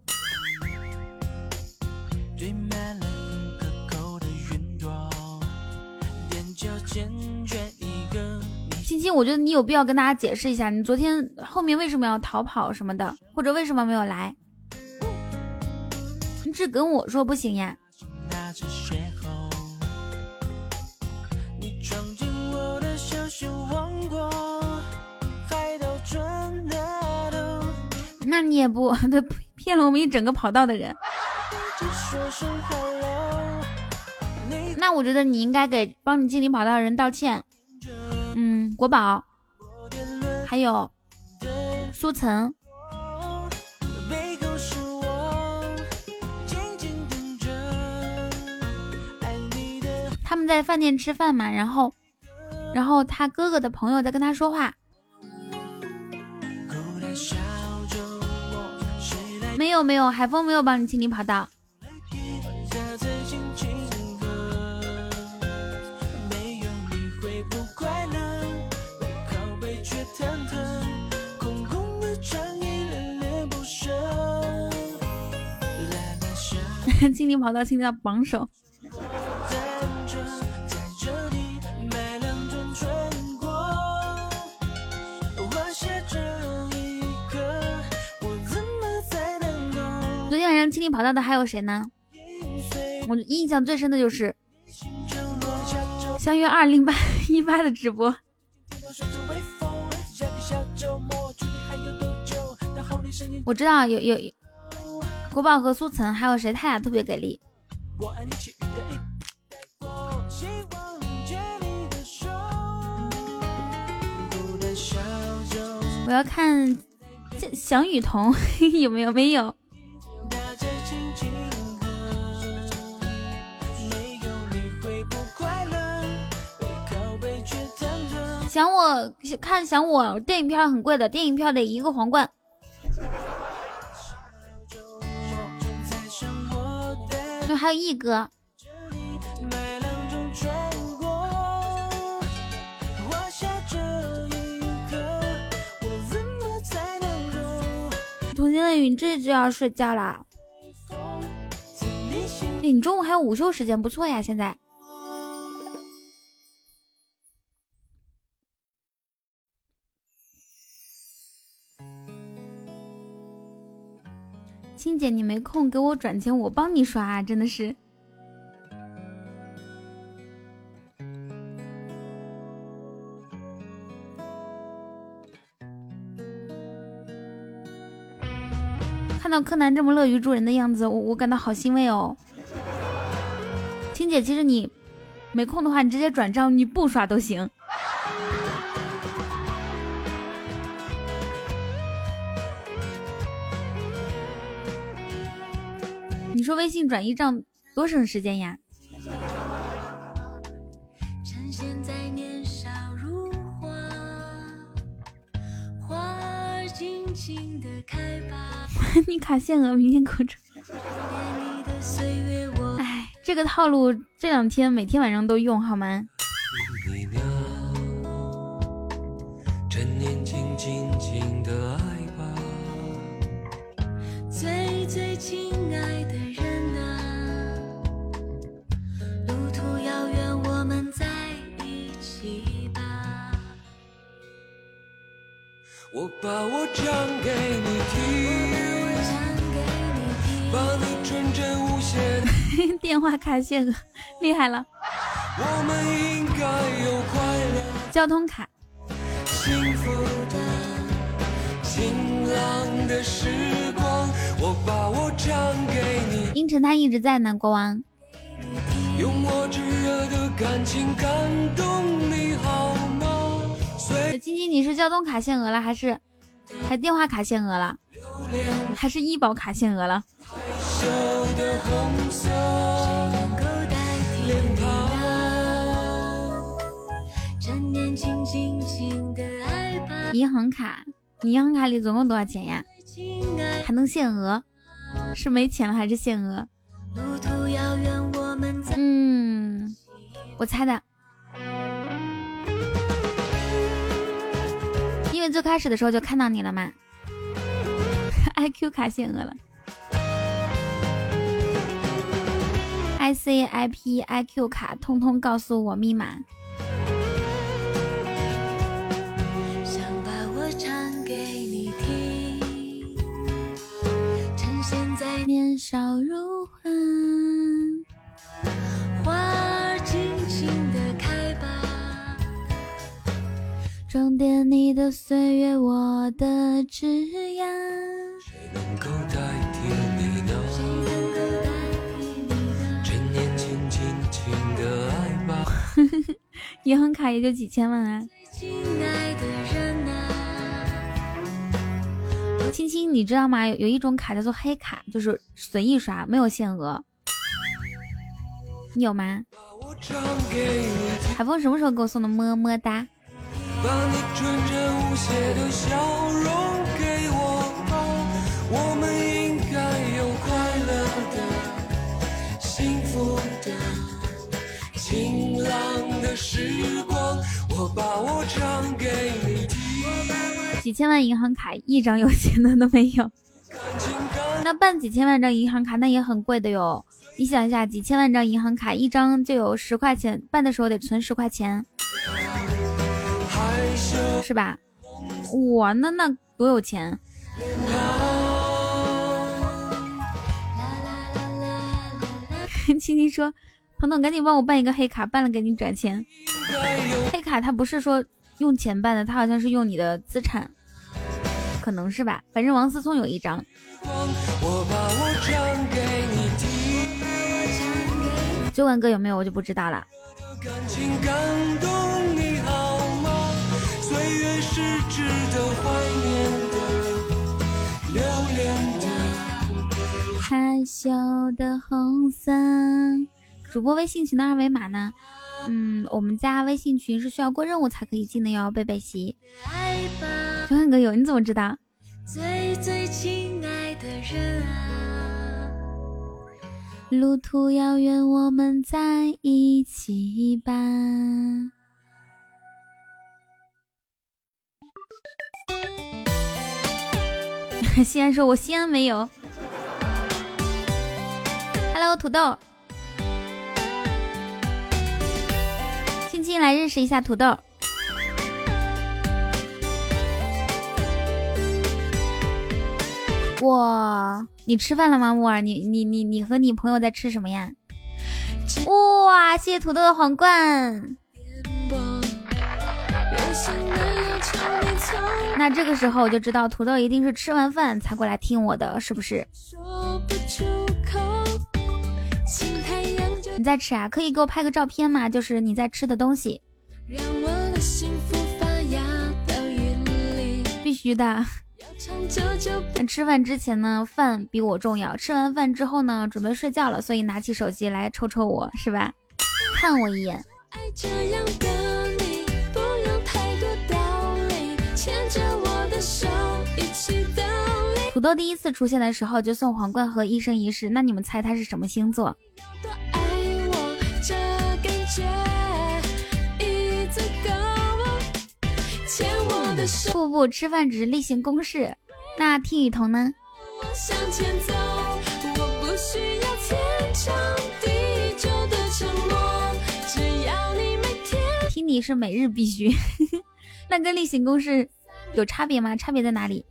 青青，我觉得你有必要跟大家解释一下，你昨天后面为什么要逃跑什么的，或者为什么没有来？你只跟我说不行呀。你也不 他，骗了我们一整个跑道的人。那我觉得你应该给帮你清理跑道的人道歉。嗯，国宝，还有，苏岑，他们在饭店吃饭嘛，然后，然后他哥哥的朋友在跟他说话，没有没有，海风没有帮你清理跑道。没有你会不快乐，清理跑道清理到榜首，然清理跑道的还有谁呢？我印象最深的就是相约二零八一八的直播。我知道有有国宝和苏岑，还有谁？他俩特别给力。我要看，祥雨桐有没有？没有。想我看想我电影票很贵的，电影票得一个皇冠。正在生活的对，还有一哥，童心未泯，这就要睡觉了。在你心对你中午还有午休时间，不错呀。现在青姐，你没空给我转钱，我帮你刷啊，真的是。看到柯南这么乐于助人的样子，我我感到好欣慰哦。青姐，其实你没空的话，你直接转账，你不刷都行。说微信转一账多省时间呀？趁现在年少如花，花儿尽情的开吧。你卡限额，明天给我转。哎，这个套路这两天每天晚上都用好吗？我把我唱给你听，把，你纯真无邪。电话卡限额，厉害了。我们应该有快乐、交通卡，幸福的、晴朗的时光。我把我唱给你，阴沉他一直在呢，国王。用我炙热的感情感动你好晶晶，你是交通卡限额了，还是还电话卡限额了，还是医保卡限额了？银行卡，你银行卡里总共多少钱呀？还能限额？是没钱了还是限额？路途遥远，我们在嗯，我猜的，因为最开始的时候就看到你了嘛。IQ 卡限额了，IC、IP、IQ 卡，通通告诉我密码。想把我唱给你听，趁现在年少如花，装点你的岁月，我的枝桠。够代替你呢？趁年轻，尽情的爱吧。银行卡也就几千万啊。亲爱的人啊，青青，你知道吗？有有一种卡叫做黑卡，就是随意刷，没有限额。你有吗？海峰什么时候给我送的么么哒？把你纯真无邪的笑容给我吧。我们应该有快乐的、幸福的、晴朗的时光。我把我唱给你听，几千万银行卡，一张有钱的都没有。那办几千万张银行卡，那也很贵的哟。你想一下，几千万张银行卡，一张就有十块钱，办的时候得存十块钱，是吧？哇，那那多有钱！青青说：“彤彤，赶紧帮我办一个黑卡，办了给你转钱。黑卡它不是说用钱办的，它好像是用你的资产，可能是吧？反正王思聪有一张。光，我把我唱给你听。九万哥有没有我就不知道了。岁月是值得怀念的，留恋的。害羞的红色。主播微信群的二维码呢？嗯，我们家微信群是需要过任务才可以进的哟，贝贝西。来吧，九万哥有，你怎么知道？最最亲爱的人啊，路途遥远，我们在一起吧。西安说：“我西安没有。” Hello，土豆，亲亲来认识一下土豆。哇，你吃饭了吗，木耳？你你你你和你朋友在吃什么呀？哇，谢谢土豆的皇冠。那这个时候我就知道土豆一定是吃完饭才过来听我的，是不是？你在吃啊？可以给我拍个照片吗？就是你在吃的东西，让我的幸福发芽到云里，必须的。吃饭之前呢，饭比我重要。吃完饭之后呢，准备睡觉了，所以拿起手机来抽抽我，是吧？看我一眼。爱这样的土豆第一次出现的时候就送皇冠和一生一世，那你们猜他是什么星座？不不，吃饭只是例行公事。那听雨桐呢？我向前走，我不需要天长地久的只要你每天听你是每日必须，那跟例行公事有差别吗？差别在哪里？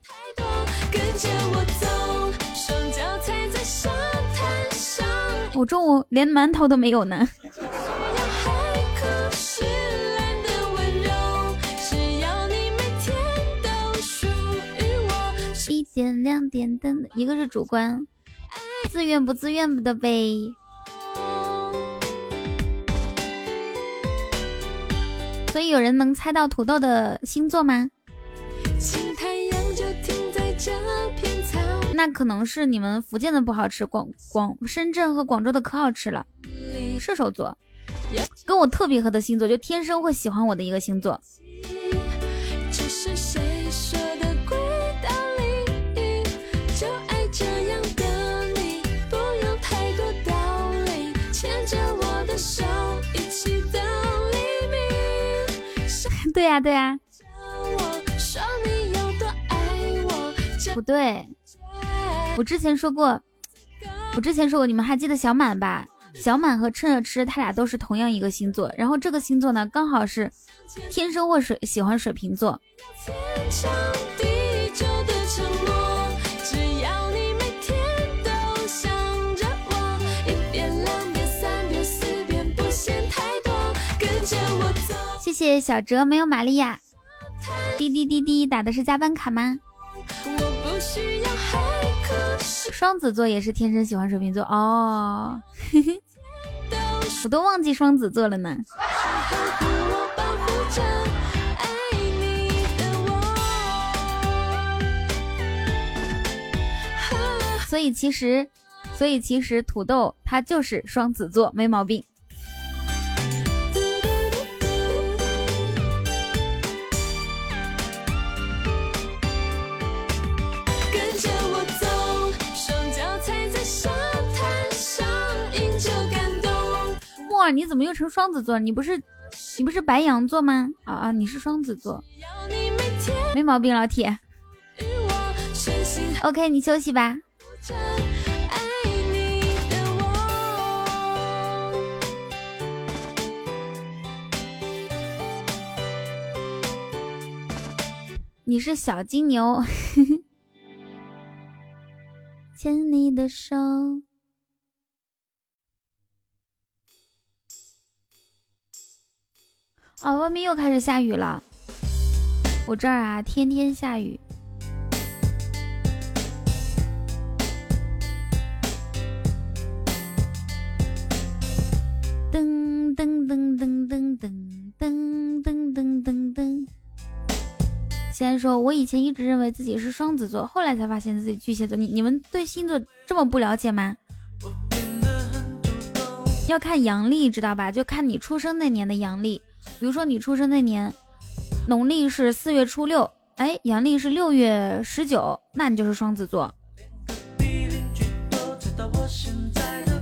我中午连馒头都没有呢。一点两点灯，一个是主观，自愿不自愿的呗。所以有人能猜到土豆的星座吗？那可能是你们福建的不好吃，广广深圳和广州的可好吃了。射手座，跟我特别合的星座，就天生会喜欢我的一个星座。这是谁说的轨道里？就爱这样的你，不用太多道理，牵着我的手一起到黎明。对呀、对呀、想不对，我之前说过，我之前说过，你们还记得小满吧？小满和趁热吃，他俩都是同样一个星座，然后这个星座呢，刚好是天生会水喜欢水瓶座。谢谢小哲没有玛利亚，滴滴滴滴打的是加班卡吗？需要双子座也是天生喜欢水瓶座哦，我都忘记双子座了呢。所以其实，所以其实土豆他就是双子座，没毛病。你怎么又成双子座？你不是你不是白羊座吗？啊啊，你是双子座，没毛病，老铁。OK，你休息吧。你是小金牛，牵你的手。哦，外面又开始下雨了。我这儿啊，天天下雨。噔噔噔噔噔噔噔噔噔噔噔。先说，我以前一直认为自己是双子座，后来才发现自己巨蟹座。你你们对星座这么不了解吗？要看阳历，知道吧？就看你出生那年的阳历。比如说你出生那年，农历是四月初六，哎，阳历是六月十九，那你就是双子座。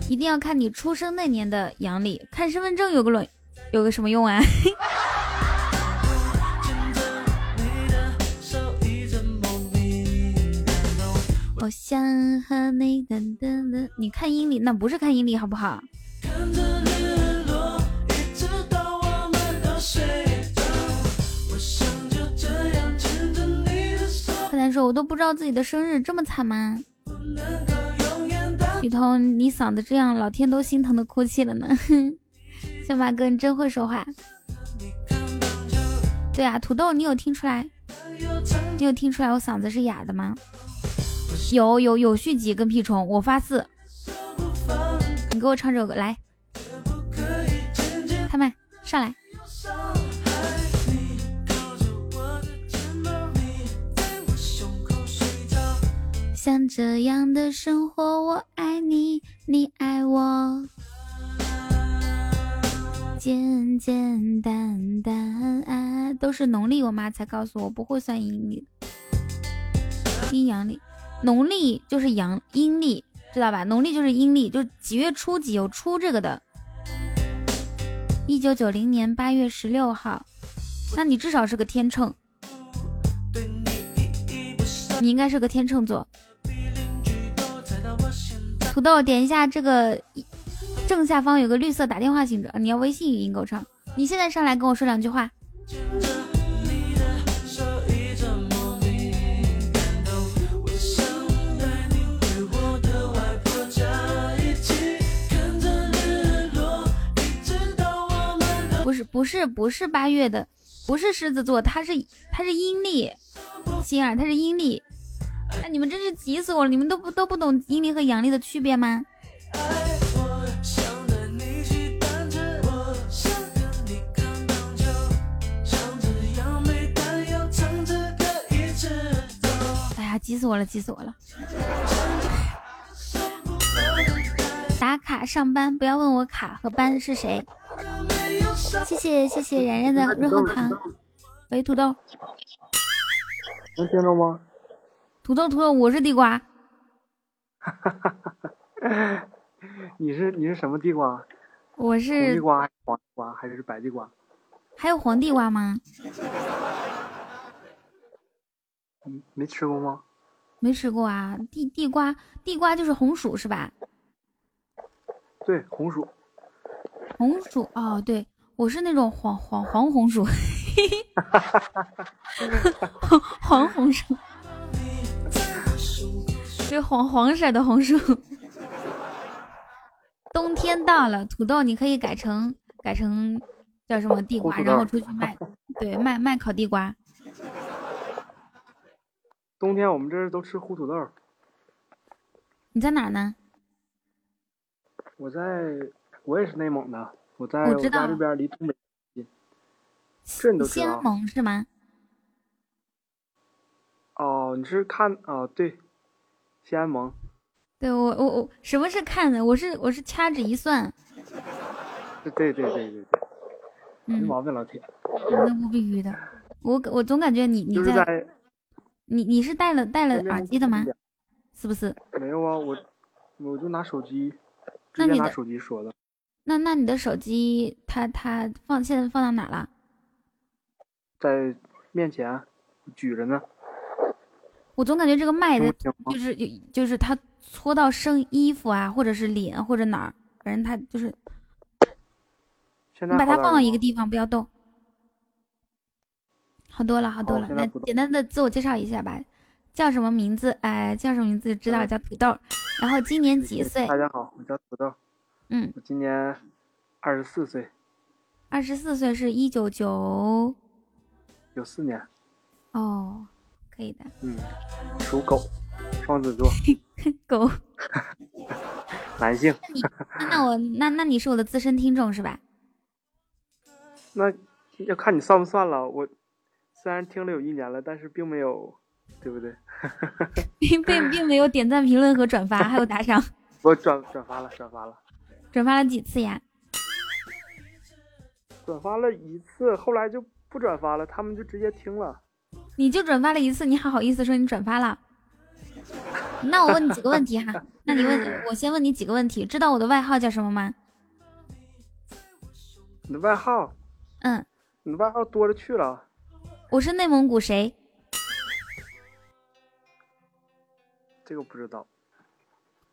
一定要看你出生那年的阳历，看身份证有个卵，有个什么用啊？我想和你噔噔噔，你看阴历，那不是看阴历，好不好？柯说：“我都不知道自己的生日这么惨吗？”雨桐，你嗓子这样，老天都心疼的哭泣了呢。小马哥，你真会说话。对啊，土豆，你有听出来？你有听出来我嗓子是哑的吗？有有有续集跟屁虫，我发誓。你给我唱这首歌来，开麦上来。像这样的生活，我爱你，你爱我，简简单单啊，都是农历，我妈才告诉我不会算阴历，阴阳历，农历就是阳阴历，知道吧？农历就是阴历，就几月初几有初这个的。一九九零年八月十六号，那你至少是个天秤，你应该是个天秤座。土豆，点一下这个正下方有个绿色打电话性质，你要微信语音构成。你现在上来跟我说两句话。不是不是不是八月的，不是狮子座，它是它是阴历，心儿它是阴历。哎，你们真是急死我了！你们都不都不懂阴历和阳历的区别吗？哎呀，急死我了，急死我了！打卡上班，不要问我卡和班是谁。谢谢谢谢然然的润喉糖。喂，土豆，能听着吗？土豆，土豆，我是地瓜。你是你是什么地瓜？我是地瓜、还是黄地瓜还是白地瓜？还有黄地瓜吗？嗯，没吃过吗？没吃过啊，地地瓜地瓜就是红薯是吧？对，红薯。红薯哦，对我是那种黄黄黄红薯，黄黄红薯，是黄 黄色的红薯。冬天到了，土豆你可以改成改成叫什么地瓜，然后出去卖，对，卖卖烤地瓜。冬天我们这儿都吃胡土豆。你在哪儿呢？我在，我也是内蒙的，我在我知道家这边离东北近。这你都知道？盟是吗？哦，你是看哦，对，西安盟。对我我我什么是看的？我是我是掐指一算，对对对对对对，没嗯，毛病，老铁。那不必须的。我我总感觉你你在在你你是戴了戴了耳机的吗？是不是？没有啊，我我就拿手机，直接拿那你的手机说的，那那你的手机它它放现在放到哪了？在面前举着呢。我总感觉这个麦的就？是有就是它搓到生衣服啊，或者是脸或者哪儿，反正它就是现在你把它放到一个地方，不要动。好多了，好多了。来好现在简单的自我介绍一下吧，叫什么名字？哎，叫什么名字就知道叫土豆。然后今年几岁？大家好，我叫土豆，嗯，我今年二十四岁，二十四岁，是一九九九四年，哦，可以的。嗯，属狗，双子座，狗，男性。那那我那那你是我的资深听众是吧？那要看你算不算了。我虽然听了有一年了，但是并没有，对不对？并并并没有点赞、评论和转发，还有打赏，我转转发了，转发了，转发了几次呀？转发了一次，后来就不转发了，他们就直接听了。你就转发了一次，你还好意思说你转发了？那我问你几个问题哈，那你问我先问你几个问题，知道我的外号叫什么吗？你的外号，嗯，你的外号多了去了。我是内蒙古谁？这个不知道，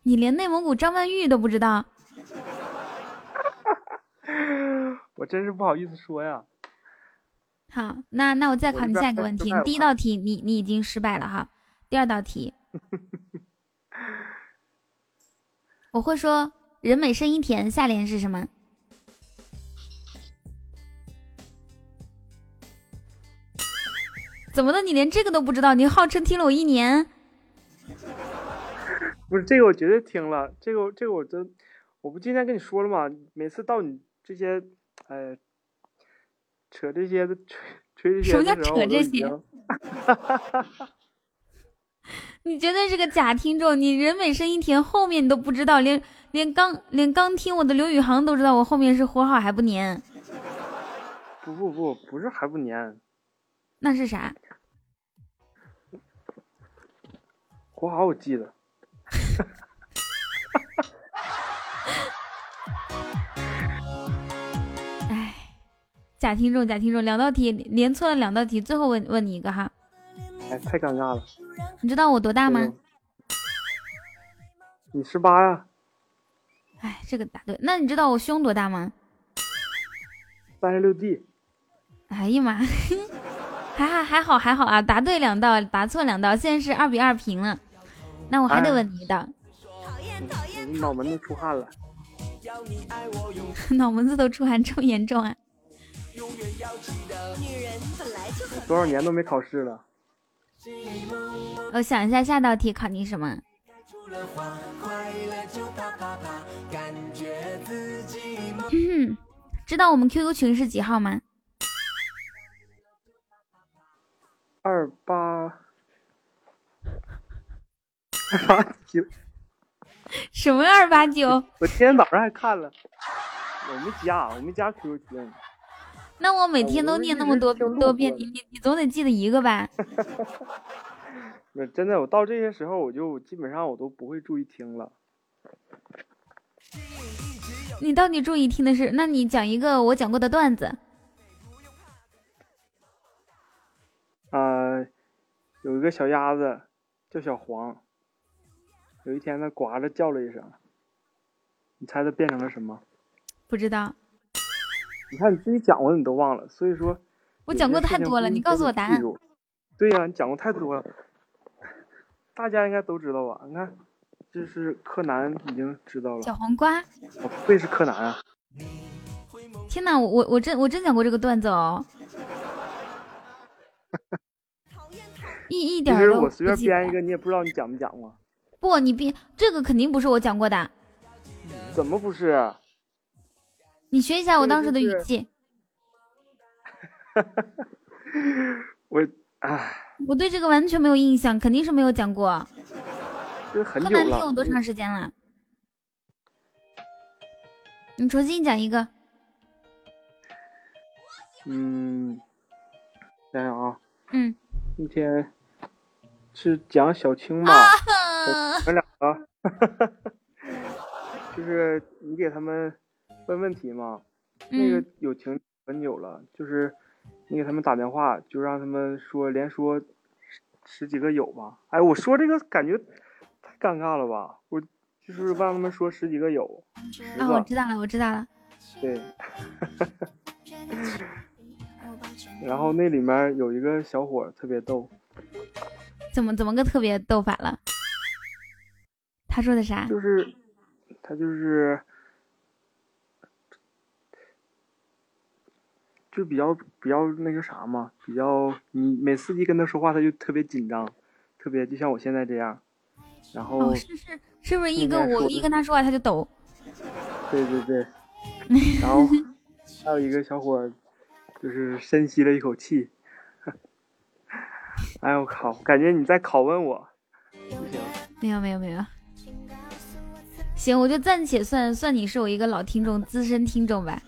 你连内蒙古张曼玉都不知道？我真是不好意思说呀。好，那那我再考你下一个问题。第一道题你你已经失败了哈，第二道题，我会说人美声音甜，下联是什么？怎么的？你连这个都不知道？你号称听了我一年，不是这个，我绝对听了。这个，这个我真，我不今天跟你说了吗？每次到你这些，哎，扯这些的，吹吹这些什么叫扯这些 你绝对是个假听众。你人美声音甜后面你都不知道，连连刚连刚听我的刘宇航都知道我后面是活好还不粘，不不不，不是还不粘，那是啥？活好我记得。假听众，假听众，两道题连错了两道题，最后问问你一个哈，哎，太尴尬了。你知道我多大吗？你十八呀？哎，这个答对。那你知道我胸多大吗？三十六 D。哎呀妈，还还还好还好啊，答对两道，答错两道，现在是二比二平了。那我还得哎问你一道，你脑门子出汗了。脑门子都出汗这么严重啊？多少年都没考试了。我想一下下道题考你什么？嗯，知道我们 QQ 群是几号吗？二八。二八九，什么二八九？我今天早上还看了，我没加，我没加 QQ 群。那我每天都念那么多多遍，你你你总得记得一个吧？那真的，我到这些时候，我就基本上我都不会注意听了。你到底注意听的是？那你讲一个我讲过的段子。啊、有一个小鸭子叫小黄，有一天它呱着叫了一声，你猜它变成了什么？不知道，你看你自己讲过的你都忘了，所以说我讲过太多了，你告诉我答案。对呀、你讲过太多了，大家应该都知道吧？你看，这是柯南已经知道了，小黄瓜，我不会是柯南啊？天哪，我我我真我真讲过这个段子哦，一一其点儿都实我随便编一个，你也不知道你讲没讲过。不，你编这个肯定不是我讲过的，怎么不是？啊你学一下我当时的语就是气。我唉，我对这个完全没有印象，肯定是没有讲过。这很柯久了。南听有多长时间了？你重新讲一个。嗯，想想啊，嗯，那天是讲小青吧？啊我们两个，就是你给他们问问题嘛。那个嗯有情很久了，就是你给他们打电话，就让他们说连说十十几个有吧。哎，我说这个感觉太尴尬了吧？我就是让他们说十几个有，十啊，我知道了，我知道了。对。然后那里面有一个小伙特别逗，怎么怎么个特别逗法了？他说的啥？就是他就是就比较比较那个啥嘛，比较你每次一跟他说话，他就特别紧张，特别就像我现在这样。然后、哦，是是是不是一跟我一跟他说话他就抖？对对对，然后还有一个小伙就是深吸了一口气。哎呦我靠！感觉你在拷问我，不行。没有没有没有。行，我就暂且算算你是我一个老听众、资深听众吧。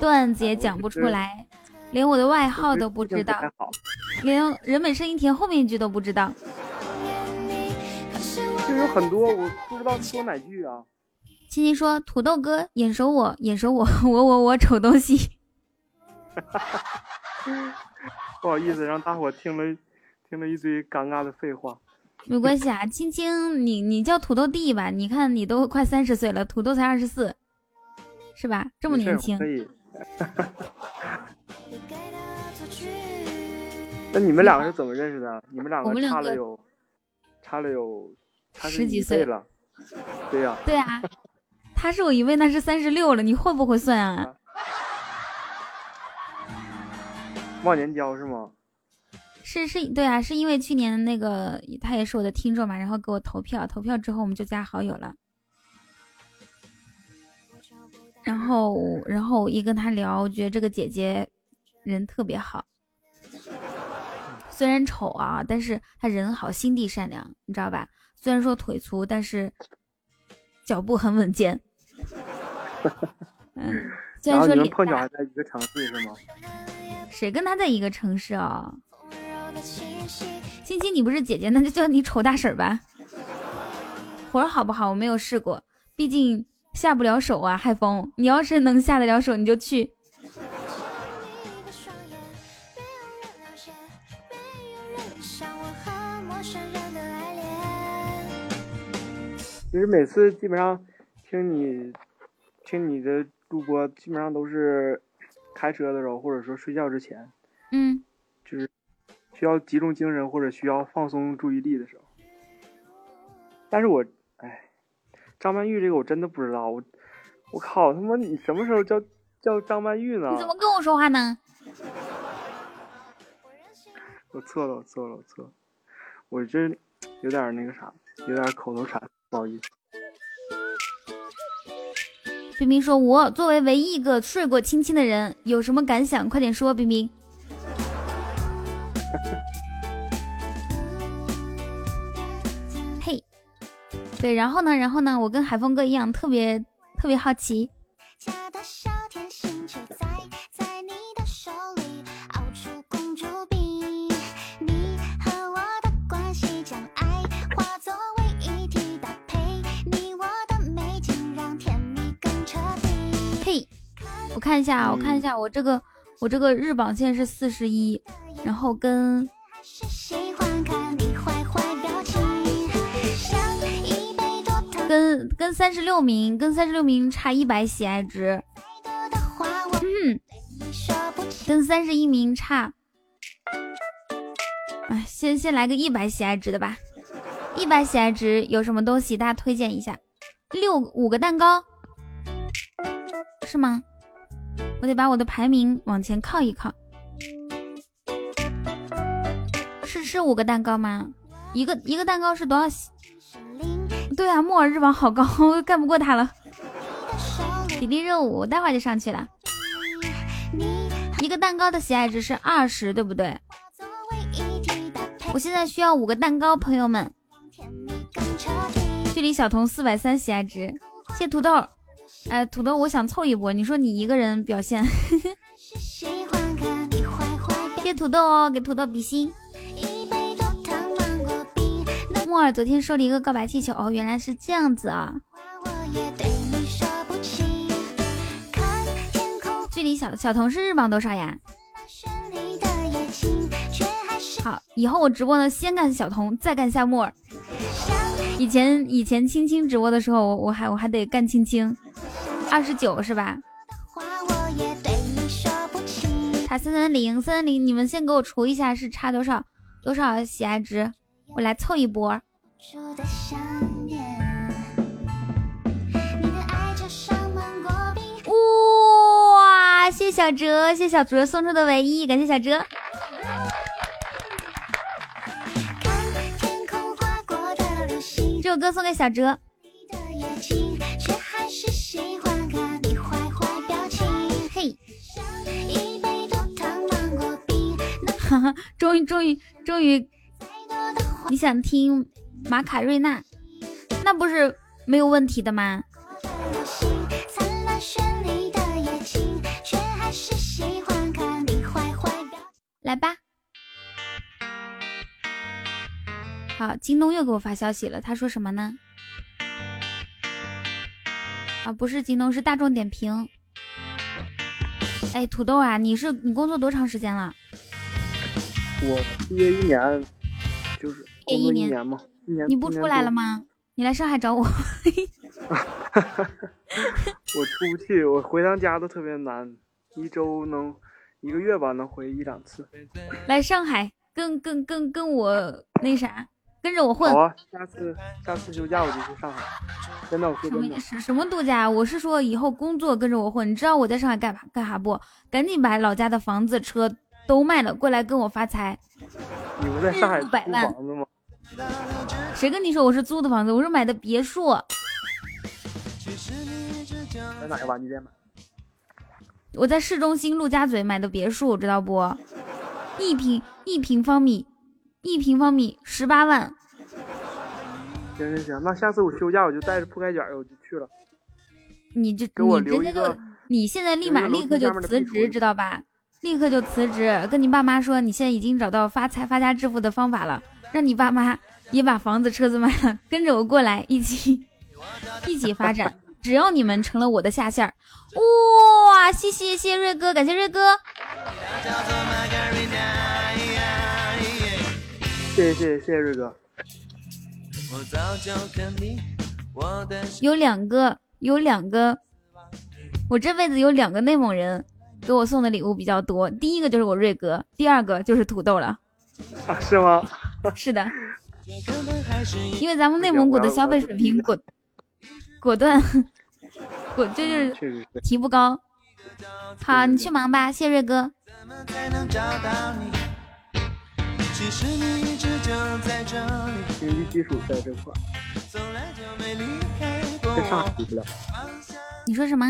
段子也讲不出来，连我的外号都不知道。连人美声音甜后面一句都不知道。就有很多我不知道说哪句啊。青青说：“土豆哥，眼熟我，眼熟我，我我我丑东西。不好意思，让大伙听了听了一堆尴尬的废话。”没关系啊，青青，你你叫土豆弟吧？你看你都快三十岁了，土豆才二十四，是吧？这么年轻可，以。那你们两个是怎么认识的？你们两个差了有差了有差十几岁了。对呀、对啊，他是我一位，那是三十六了，你会不会算啊？忘年交是吗？是是，对啊，是因为去年那个他也是我的听众嘛，然后给我投票，投票之后我们就加好友了。然后，然后我一跟他聊，我觉得这个姐姐人特别好，虽然丑啊，但是她人好，心地善良，你知道吧？虽然说腿粗，但是脚步很稳健。嗯，虽然说你们碰巧还在一个城市是吗？谁跟他在一个城市啊？欣欣，你不是姐姐，那就叫你丑大婶吧。活好不好？我没有试过，毕竟下不了手啊。海风，你要是能下得了手，你就去。其实每次基本上听你听你的录播，基本上都是开车的时候，或者说睡觉之前，嗯，就是需要集中精神或者需要放松注意力的时候。但是我，哎，张曼玉这个我真的不知道，我我靠，他妈你什么时候叫叫张曼玉呢你？怎么跟我说话呢？我错了，我错了，我错了，我这有点那个啥，有点口头禅，不好意思。冰冰说：“我作为唯一一个睡过亲亲的人，有什么感想？快点说，冰冰。”对，然后呢？然后呢？我跟海峰哥一样，特别特别好奇。我的关系将爱化作为一体，搭配你我的美景，让甜蜜更彻底。嘿，我看一下，我看一下，我这个我这个日榜现在是四十一，然后跟跟跟三十六名，跟三十六名差一百喜爱值，嗯。跟三十一名差。哎，先先来个一百喜爱值的吧，一百喜爱值有什么东西？大家推荐一下。六五个蛋糕是吗？我得把我的排名往前靠一靠。是是五个蛋糕吗？一个一个蛋糕是多少喜？对啊，木耳日榜好高，我 干不过他了。比例任务，我待会儿就上去了。一个蛋糕的喜爱值是二十，对不对？我现在需要五个蛋糕，朋友们。距离小童四百三喜爱值，谢土豆。哎，土豆，我想凑一波，你说你一个人表现。谢土豆哦，给土豆比心。木耳昨天收了一个告白气球，哦，原来是这样子啊。距离小小童是日榜多少呀？好，以后我直播呢，先干小童，再干夏木耳。以前以前青青直播的时候，我我还我还得干青青，二十九是吧？差三三零三三零，你们先给我除一下，是差多少多少喜爱值？我来凑一波。哇！谢小哲，谢小哲送出的唯一，感谢小哲。这首歌送给小哲。嘿，哈哈，终于终于终于，你想听马卡瑞娜，那不是没有问题的吗？来吧。好，京东又给我发消息了，他说什么呢？啊，不是京东，是大众点评。哎，土豆啊，你是你工作多长时间了？我毕业一年，就是毕业一年吗一年嘛，一年你不出来了？吗？你来上海找我。我出不去，我回趟家都特别难，一周能一个月吧，能回一两次。来上海，跟跟跟跟我那啥，跟着我混好。啊，下次下次休假我就去上海，真的，我说什么真的。什什么度假？我是说以后工作跟着我混。你知道我在上海干嘛干啥不？赶紧把老家的房子、车都卖了，过来跟我发财。你不在上海租房子吗？谁跟你说我是租的房子？我是买的别墅。在哪个玩具店买？我在市中心陆家嘴买的别墅，知道不？一平一平方米，一平方米十八万。行行行，那下次我休假我就带着铺盖卷儿我就去了。你就给我你人家就你现在立马立刻就辞职，知道吧？立刻就辞职，跟你爸妈说你现在已经找到发财发家致富的方法了，让你爸妈也把房子车子卖了，跟着我过来一起一起发展。只要你们成了我的下线儿，哇！谢谢谢谢瑞哥，感谢瑞哥。谢谢谢谢谢谢瑞哥。有两个，有两个，我这辈子有两个内蒙人给我送的礼物比较多。第一个就是我瑞哥，第二个就是土豆了。啊，是吗？是的，因为咱们内蒙古的消费水平果果断，果 就是。提不高。好，你去忙吧，谢瑞哥。经济基础在这块儿，从来就没离开过在上海我。比不了。你说什么？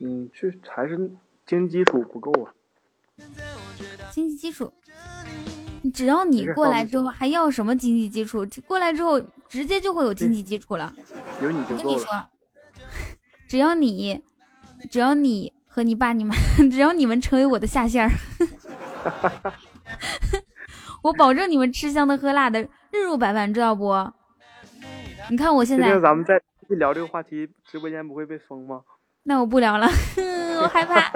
嗯，是还是经济基础不够啊。经济基础，只要你过来之后还要什么经济基础？过来之后直接就会有经济基础了。有你就我跟你够了。说，只要你，只要你和你爸你妈，只要你们成为我的下线儿，我保证你们吃香的喝辣的，日入百万，知道不？你看我现在咱们再聊这个话题，直播间不会被封吗？那我不聊了，我害怕。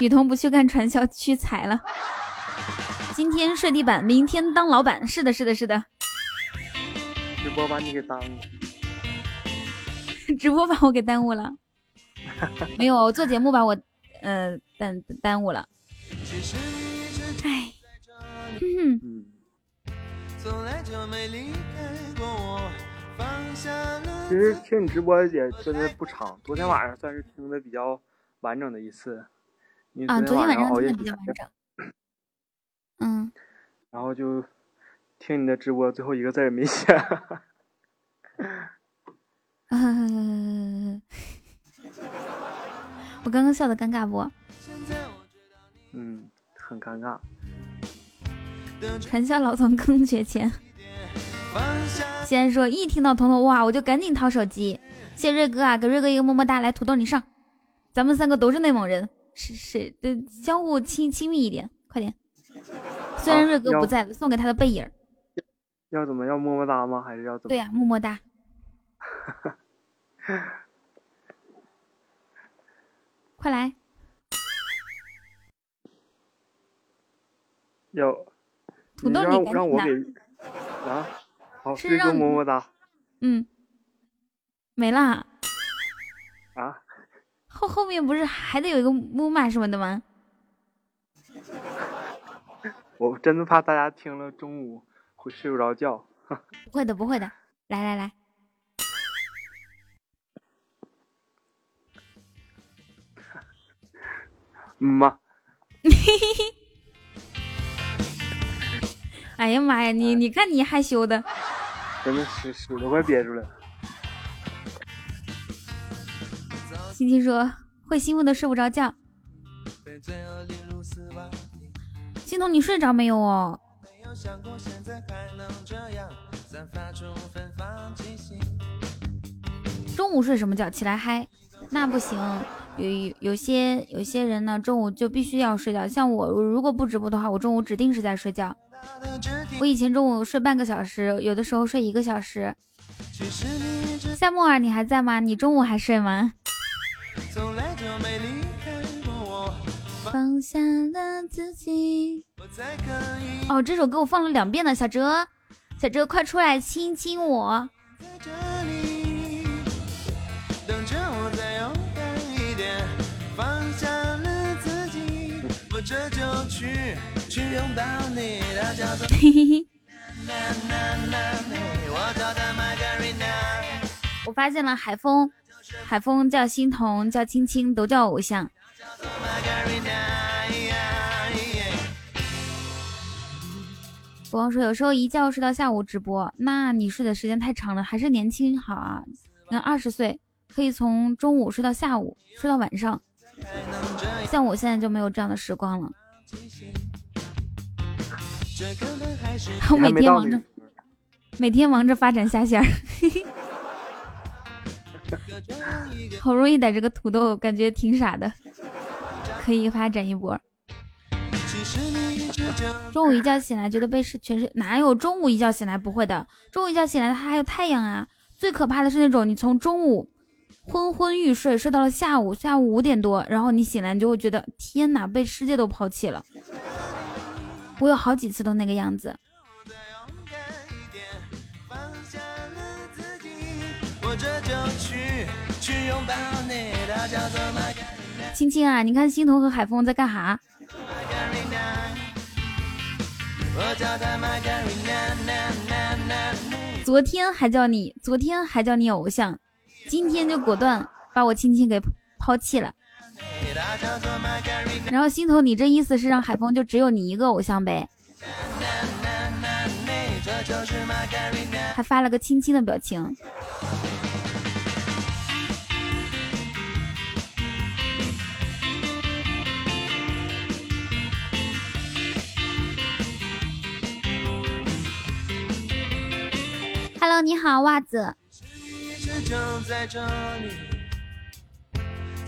雨桐不去干传销，屈才了。今天睡地板，明天当老板。是的，是的，是的。直播把你给耽误。直播把我给耽误了。没有，做节目把我，呃，耽耽误了。其实你一直就唉，在这里，嗯，嗯，从来就没离开过我。其实听你直播也真的不长，昨天晚上算是听的比较完整的一次。你啊，昨天晚上熬夜听的比较完整。嗯，然后就听你的直播，最后一个字儿也没写。我刚刚笑的尴尬不？嗯，很尴尬。传销老总更缺钱。西安说一听到彤彤哇，我就赶紧掏手机。谢瑞哥啊，给瑞哥一个么么哒，来土豆你上。咱们三个都是内蒙人，是是，对，相互亲亲密一点，快点。虽然瑞哥不在了，送给他的背影。要怎么要么么哒吗？还是要怎么？对呀、么么哒。快来，要土豆你赶紧让我给拿。啊？是让么么哒嗯，没啦。啊！后后面不是还得有一个木马什么的吗？我真的怕大家听了中午会睡不着觉。不会的，不会的。来来来，嗯吗？哎呀妈呀，你你看你害羞的。真的是屎都快憋出来了。青青说会兴奋的睡不着觉。心彤，你睡着没有哦？中午睡什么觉？起来嗨？那不行，有有有些有些人呢，中午就必须要睡觉。像我，如果不直播的话，我中午指定是在睡觉。我以前中午睡半个小时，有的时候睡一个小时。夏沫儿，你还在吗？你中午还睡吗？放下了自己。哦，这首歌我放了两遍了，小哲，小哲快出来亲亲我。等着嘿嘿嘿，那那那美，我叫它 Margarina。我发现了海风，海风叫欣桐，叫青青，都叫偶像。国王说，有时候一觉睡到下午直播，那你睡的时间太长了，还是年轻好啊。那二十岁可以从中午睡到下午，睡到晚上。像我现在就没有这样的时光了，我 每天忙着每天忙着发展下线儿，好容易逮着个土豆，感觉挺傻的，可以发展一波。中午一觉醒来觉得被是全是哪有中午一觉醒来不会的，中午一觉醒来它还有太阳啊。最可怕的是那种你从中午昏昏欲睡睡到了下午，下午五点多，然后你醒来你就会觉得天哪，被世界都抛弃了。我有好几次都那个样子。青青啊，你看欣桐和海峰在干哈？昨天还叫你，昨天还叫你偶像，今天就果断把我青青给抛弃了。然后心头，你这意思是让海峰就只有你一个偶像呗？还发了个亲亲的表情。Hello，你好，袜子。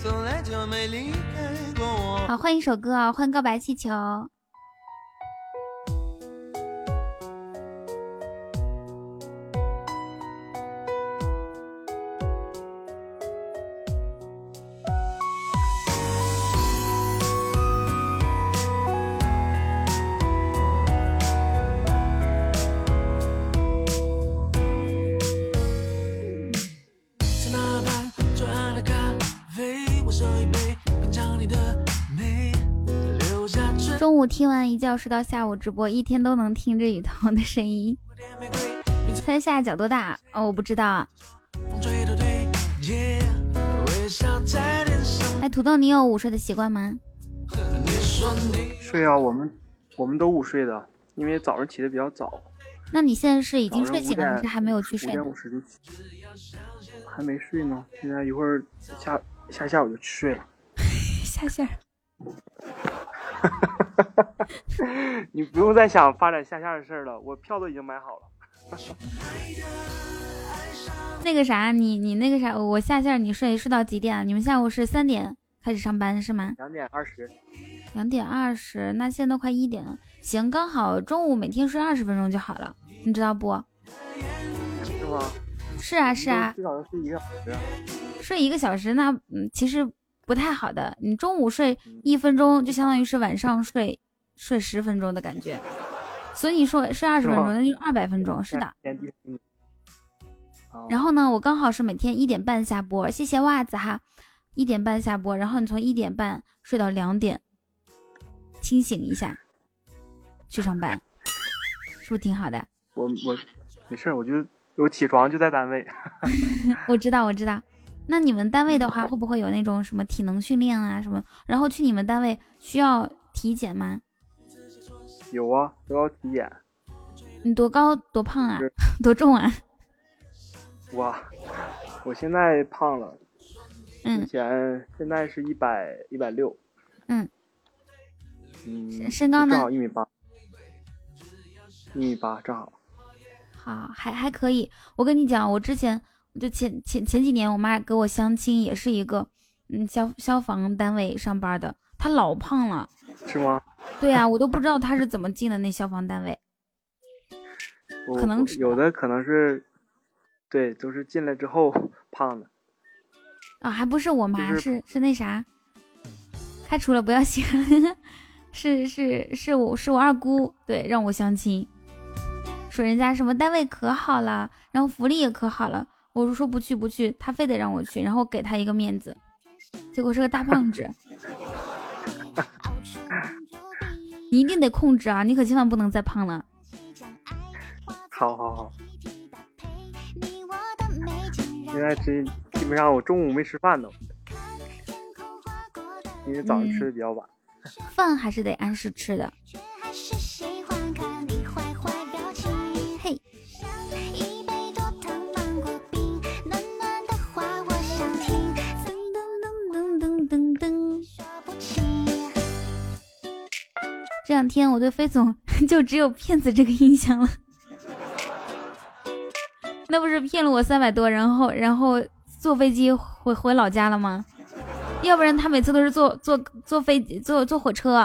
从来就没离开过我。好，换一首歌啊，换告白气球。听完一觉睡到下午直播，一天都能听着雨桐的声音。甜玫瑰，猜下脚多大？哦，我不知道啊。哎，土豆，你有午睡的习惯吗？睡啊，我们我们都午睡的，因为早上起的比较早，那你现在是已经早上5睡醒了，还是还没有去睡呢？点五十就起，还没睡呢。现在一会儿下下下午就去睡了。下线儿。你不用再想发展下线的事儿了，我票都已经买好了。那个啥，你你那个啥，我下线你睡睡到几点啊？你们下午是三点开始上班是吗？两点二十，两点二十，那现在都快一点了。行，刚好中午每天睡二十分钟就好了，你知道不？是吗？是啊是啊，至少要睡一个小时啊。睡一个小时那嗯其实不太好的。你中午睡一分钟，就相当于是晚上睡睡十分钟的感觉。所以你说睡二十分钟，那就二百分钟。是的。然后呢，我刚好是每天一点半下播，谢谢袜子哈，一点半下播，然后你从一点半睡到两点，清醒一下，去上班，是不是挺好的？我我没事儿，我就我起床就在单位。我知道，我知道。那你们单位的话，会不会有那种什么体能训练啊什么？然后去你们单位需要体检吗？有啊，都要体检。你多高多胖啊？多重啊？哇，我现在胖了，以嗯，前现在是一百一百六。嗯。嗯，身高呢正好一米八。一米八正好。好，还还可以。我跟你讲，我之前就前前前几年，我妈给我相亲，也是一个嗯消消防单位上班的，她老胖了。是吗？对啊，我都不知道她是怎么进的那消防单位。可能有的可能是，对，都是进来之后胖的。啊，还不是我妈，就是是是那啥，开除了不要写，是是是我是我二姑，对，让我相亲，说人家什么单位可好了，然后福利也可好了，我就说不去不去，他非得让我去，然后给他一个面子，结果是个大胖子，你一定得控制啊，你可千万不能再胖了。好好好。现在这基本上我中午没吃饭都，因为早上吃的比较晚。饭还是得按时吃的。天我对飞总 就只有骗子这个印象了。那不是骗了我三百多，然后然后坐飞机回回老家了吗？要不然他每次都是坐坐坐飞坐坐火车。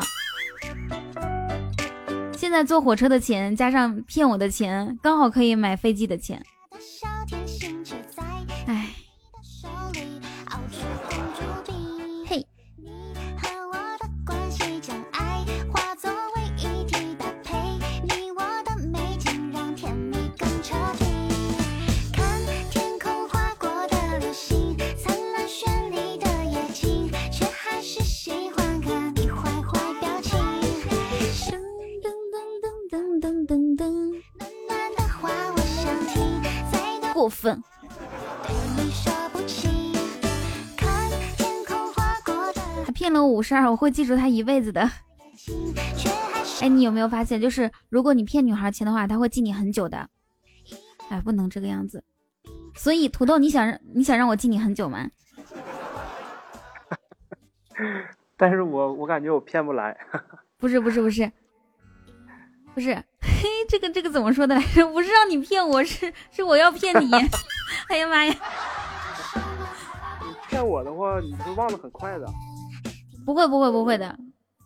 现在坐火车的钱加上骗我的钱，刚好可以买飞机的钱。骗了我五十二，我会记住他一辈子的。哎，你有没有发现，就是如果你骗女孩钱的话，他会记你很久的。哎，不能这个样子。所以土豆，你想让你想让我记你很久吗？但是我我感觉我骗不来。不是不是不是，不是，嘿，这个这个怎么说的来着？不是让你骗我，是是我要骗你。哎呀妈呀！骗我的话，你会忘得很快的。不会不会不会的，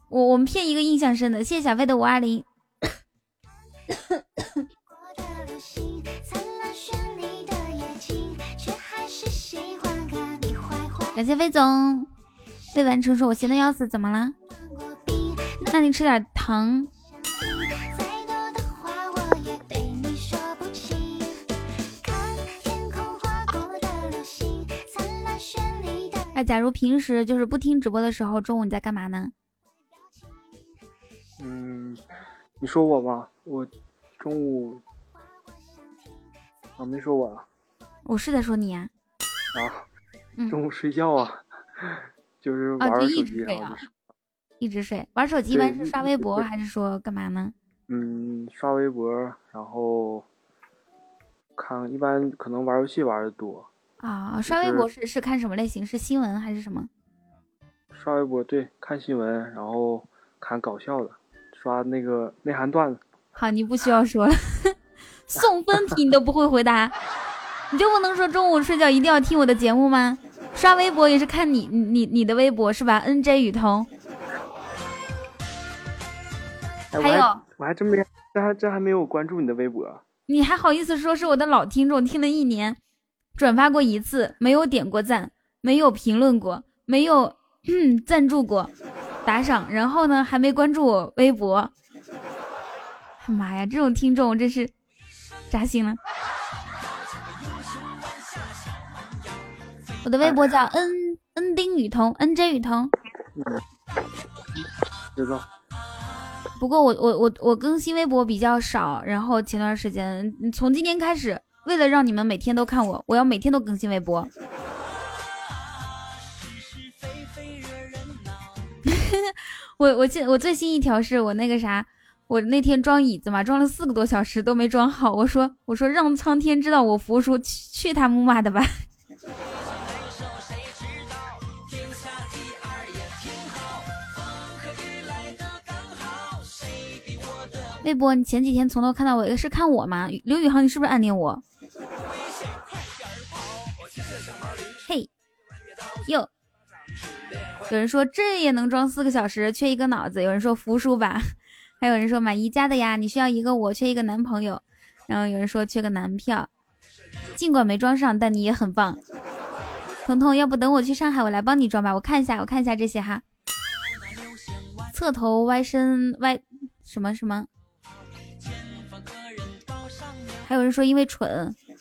我我们骗一个印象深的，谢谢小飞的五二零。感谢飞总，未完成说我闲的要死，怎么了？那你吃点糖。哎，假如平时就是不听直播的时候，中午你在干嘛呢？嗯，你说我吧？我中午啊没说我啊我是在说你啊、啊，嗯中午睡觉啊，就是啊，玩玩手就一直机，睡啊。一直睡。玩手机一般是刷微博还是说干嘛呢？嗯，刷微博，然后看，一般可能玩游戏玩的多。啊，刷微博是是看什么类型？是新闻还是什么？刷微博对，看新闻，然后看搞笑的，刷那个内涵段子。好，你不需要说了。送分题你都不会回答，你就不能说中午睡觉一定要听我的节目吗？刷微博也是看你你你的微博是吧？N J 雨桐，哎，我还有我还真没，这还这还没有关注你的微博。你还好意思说是我的老听众，听了一年，转发过一次，没有点过赞，没有评论过，没有赞助过，打赏，然后呢还没关注我微博。妈呀，这种听众真是扎心了。我的微博叫 N N 丁雨桐，N J 雨桐。知道。不过我我我我更新微博比较少，然后前段时间从今天开始，为了让你们每天都看我，我要每天都更新微博。我我记我最新一条是我那个啥，我那天装椅子嘛，装了四个多小时都没装好。我说我说让苍天知道我服输，去去他木马的吧。微博，你前几天从头看到尾，是看我吗？刘宇航，你是不是暗恋我？嘿，哟，有人说这也能装四个小时，缺一个脑子。有人说服输吧，还有人说买宜家的呀，你需要一个我，缺一个男朋友。然后有人说缺个男票，尽管没装上，但你也很棒。彤彤，要不等我去上海，我来帮你装吧。我看一下，我看一下这些哈。侧头歪身歪什么什么。还有人说因为蠢。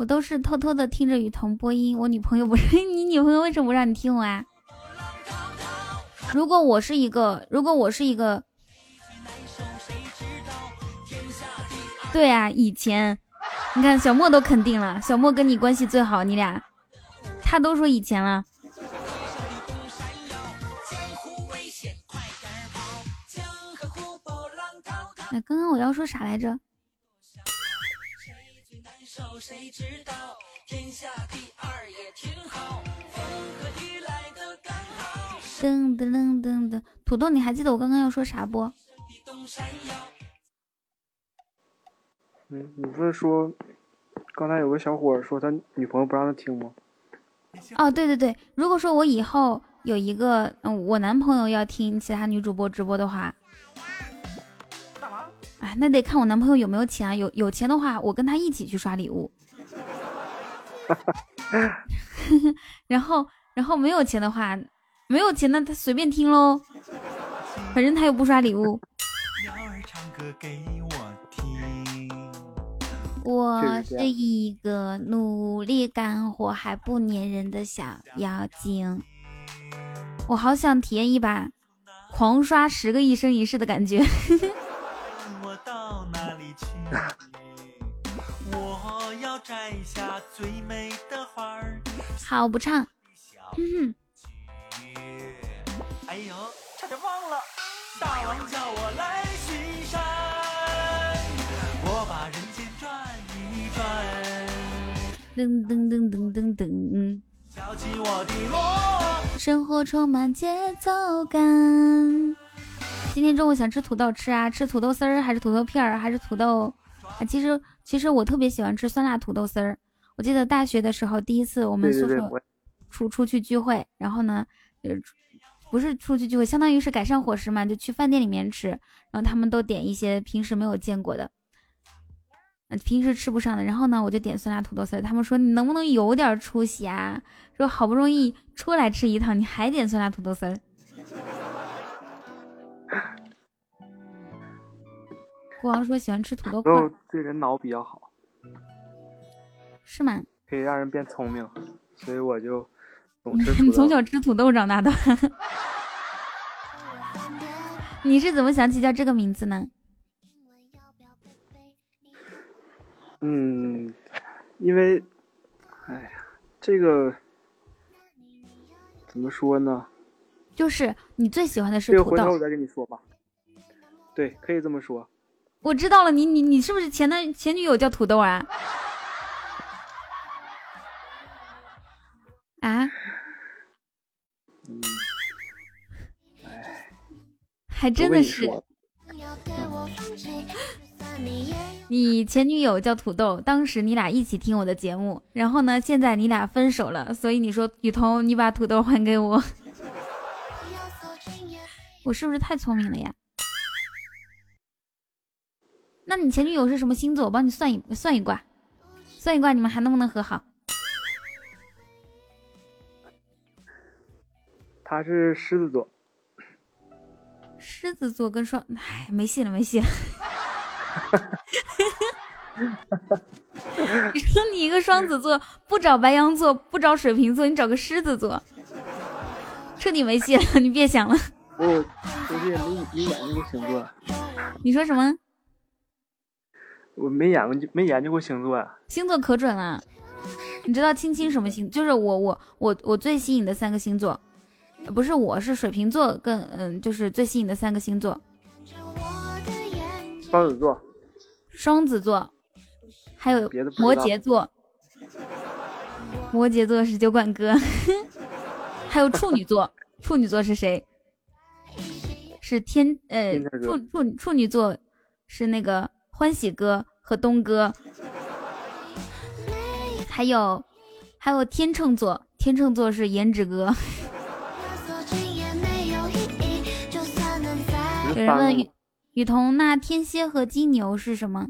我都是偷偷的听着雨桐播音，我女朋友不是 你女朋友为什么不让你听我啊？如果我是一个，如果我是一个，对啊，以前你看小莫都肯定了，小莫跟你关系最好，你俩他都说以前了。哎，刚刚我要说啥来着？噔噔噔噔噔，土豆，你还记得我刚刚要说啥不？嗯，你不是说刚才有个小伙说他女朋友不让他听吗？哦，对对对，如果说我以后有一个嗯，我男朋友要听其他女主播直播的话，哎，那得看我男朋友有没有钱啊。有有钱的话，我跟他一起去刷礼物。然后，然后没有钱的话，没有钱那他随便听喽，反正他又不刷礼物。我是一个努力干活还不粘人的小妖精，我好想体验一把狂刷十个一生一世的感觉。我要摘下最美的花儿。好，不唱。嗯哎呦，差点忘了，大王叫我来巡山，我把人间转一转，噔噔噔噔噔噔，敲起我的锣。生活充满节奏感。今天中午想吃土豆吃啊，吃土豆丝儿还是土豆片儿还是土豆？啊，其实其实我特别喜欢吃酸辣土豆丝儿。我记得大学的时候，第一次我们宿舍出出去聚会，然后呢，呃，不是出去聚会，相当于是改善伙食嘛，就去饭店里面吃，然后他们都点一些平时没有见过的，呃平时吃不上的，然后呢，我就点酸辣土豆丝儿，他们说你能不能有点出息啊？说好不容易出来吃一趟，你还点酸辣土豆丝儿？国王说喜欢吃土豆对人脑比较好，是吗？可以让人变聪明，所以我就总 吃土你。从小吃土豆长大的，你是怎么想起叫这个名字呢？嗯，因为，哎呀，这个怎么说呢？就是你最喜欢的是土豆这个回头我。再跟你说吧。对，可以这么说。我知道了，你你你是不是前男前女友叫土豆啊？啊？嗯，还真的是，你前女友叫土豆，当时你俩一起听我的节目，然后呢，现在你俩分手了，所以你说雨桐，你把土豆还给我，我是不是太聪明了呀？那你前女友是什么星座？我帮你算一算一卦，算一卦，你们还能不能和好？他是狮子座，狮子座跟双，哎，没戏了，没戏了。你说你一个双子座不找白羊座，不找水瓶座，你找个狮子座，彻底没戏了。你别想了。我我这也没没研究过星座，你说什么？我没研究没研究过星座呀。星座可准了。你知道青青什么星？就是我我我我最吸引的三个星座，呃不是我是水瓶座跟嗯，就是最吸引的三个星座，双子座，双子座，还有摩羯座，摩羯座是酒馆哥，还有处女座，处女座是谁？是天呃处处处女座是那个欢喜哥和东哥，还有还有天秤座，天秤座是颜值哥。有人问雨雨桐，那天蝎和金牛是什么？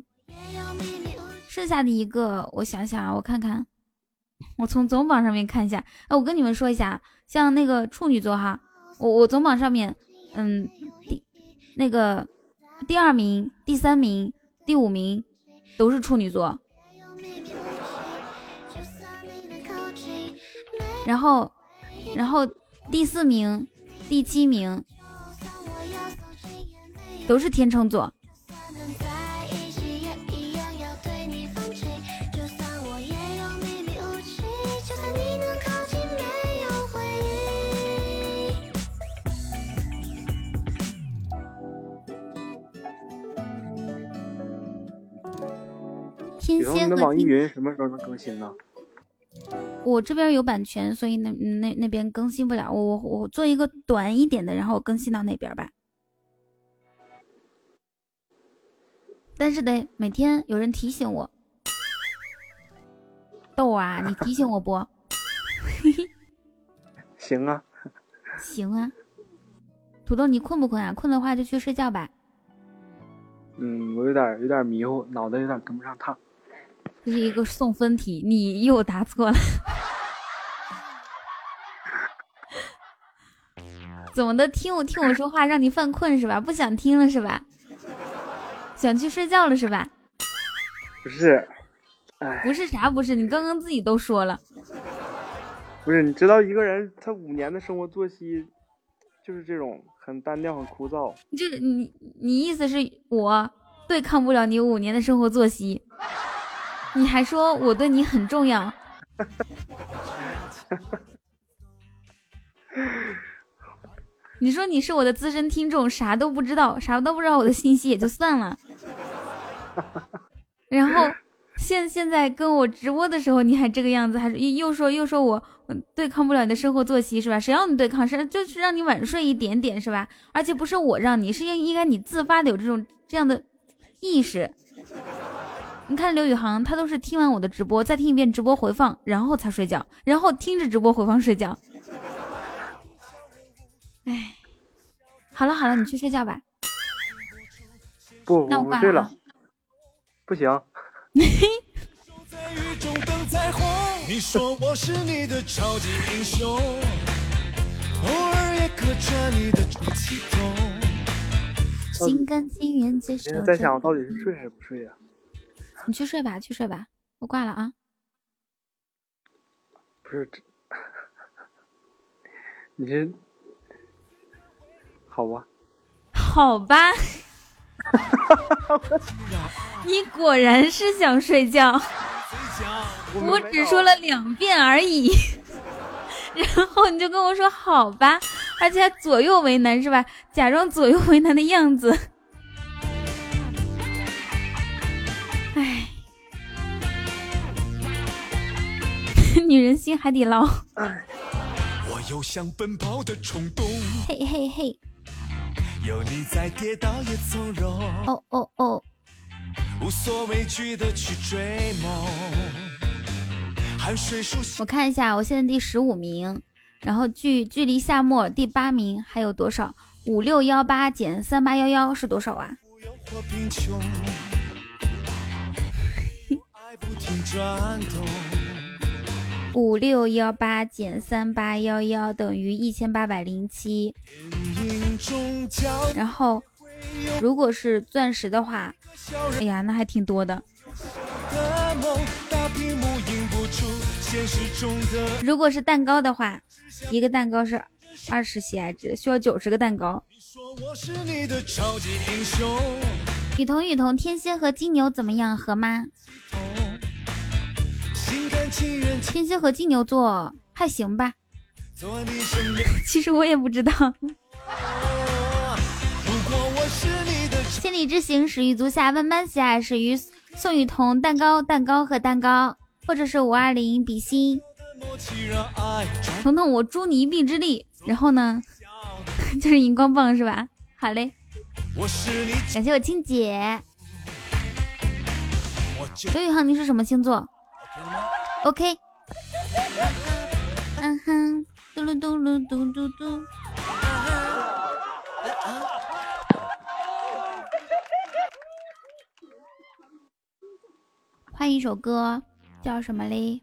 剩下的一个，我想想啊，我看看，我从总榜上面看一下。哎，我跟你们说一下，像那个处女座哈，我我总榜上面，嗯，第那个第二名、第三名、第五名都是处女座，然后然后第四名、第七名都是天秤座。天雨桐，你的蝎和金，网易云什么时候能更新呢？我这边有版权，所以那那那边更新不了。我我我做一个短一点的，然后我更新到那边吧。但是得每天有人提醒我。豆啊，你提醒我不？行啊，行啊。土豆，你困不困啊？困的话就去睡觉吧。嗯，我有点有点迷糊，脑袋有点跟不上趟。这是一个送分题，你又答错了。怎么的？听我听我说话，让你犯困是吧？不想听了是吧？想去睡觉了是吧？不是，哎，不是啥不是，你刚刚自己都说了。不是，你知道一个人他五年的生活作息就是这种很单调、很枯燥。这你你意思是我对抗不了你五年的生活作息，你还说我对你很重要？你说你是我的资深听众，啥都不知道，啥都不知道我的信息也就算了，然后现现在跟我直播的时候你还这个样子，还是又又说又说我嗯对抗不了你的生活作息是吧？谁让你对抗？是就是让你晚睡一点点是吧？而且不是我让你，是应应该你自发的有这种这样的意识。你看刘宇航，他都是听完我的直播，再听一遍直播回放，然后才睡觉，然后听着直播回放睡觉。哎，好了好了，你去睡觉吧。不，那我挂我睡了了。不行。你说我是你的超级英雄，偶尔也客串你的出气筒。心甘情愿接受现在在想，我。到底是睡还是不睡呀、你去睡吧，去睡吧，我挂了啊。不是，这你这好吧？好吧，你果然是想睡觉，我只说了两遍而已，然后你就跟我说好吧，而且还左右为难是吧？假装左右为难的样子。女人心海底捞，我有想奔跑的冲动，嘿嘿嘿，有你在，跌倒也从容，哦哦哦，无所畏惧的去追梦。汗水熟悉我看一下，我现在第十五名，然后距距离夏末第八名还有多少？五六幺八减三八幺幺是多少啊？爱不停转动。五六幺八减三八幺幺等于一千八百零七。然后，如果是钻石的话，哎呀，那还挺多的。如果是蛋糕的话，一个蛋糕是二十喜爱值，需要九十个蛋糕。雨桐雨桐，天蝎和金牛怎么样？合吗？天蝎和金牛座还行吧。其实我也不知道。千里之行，始于足下，万般喜爱始于宋雨桐。蛋糕，蛋糕和蛋糕，或者是五二零比心。彤彤，我助你一臂之力。然后呢，就是荧光棒是吧？好嘞，感谢我青姐。刘宇航，你是什么星座？OK。嗯哼，嘟噜嘟噜嘟嘟嘟。换一首歌，叫什么嘞？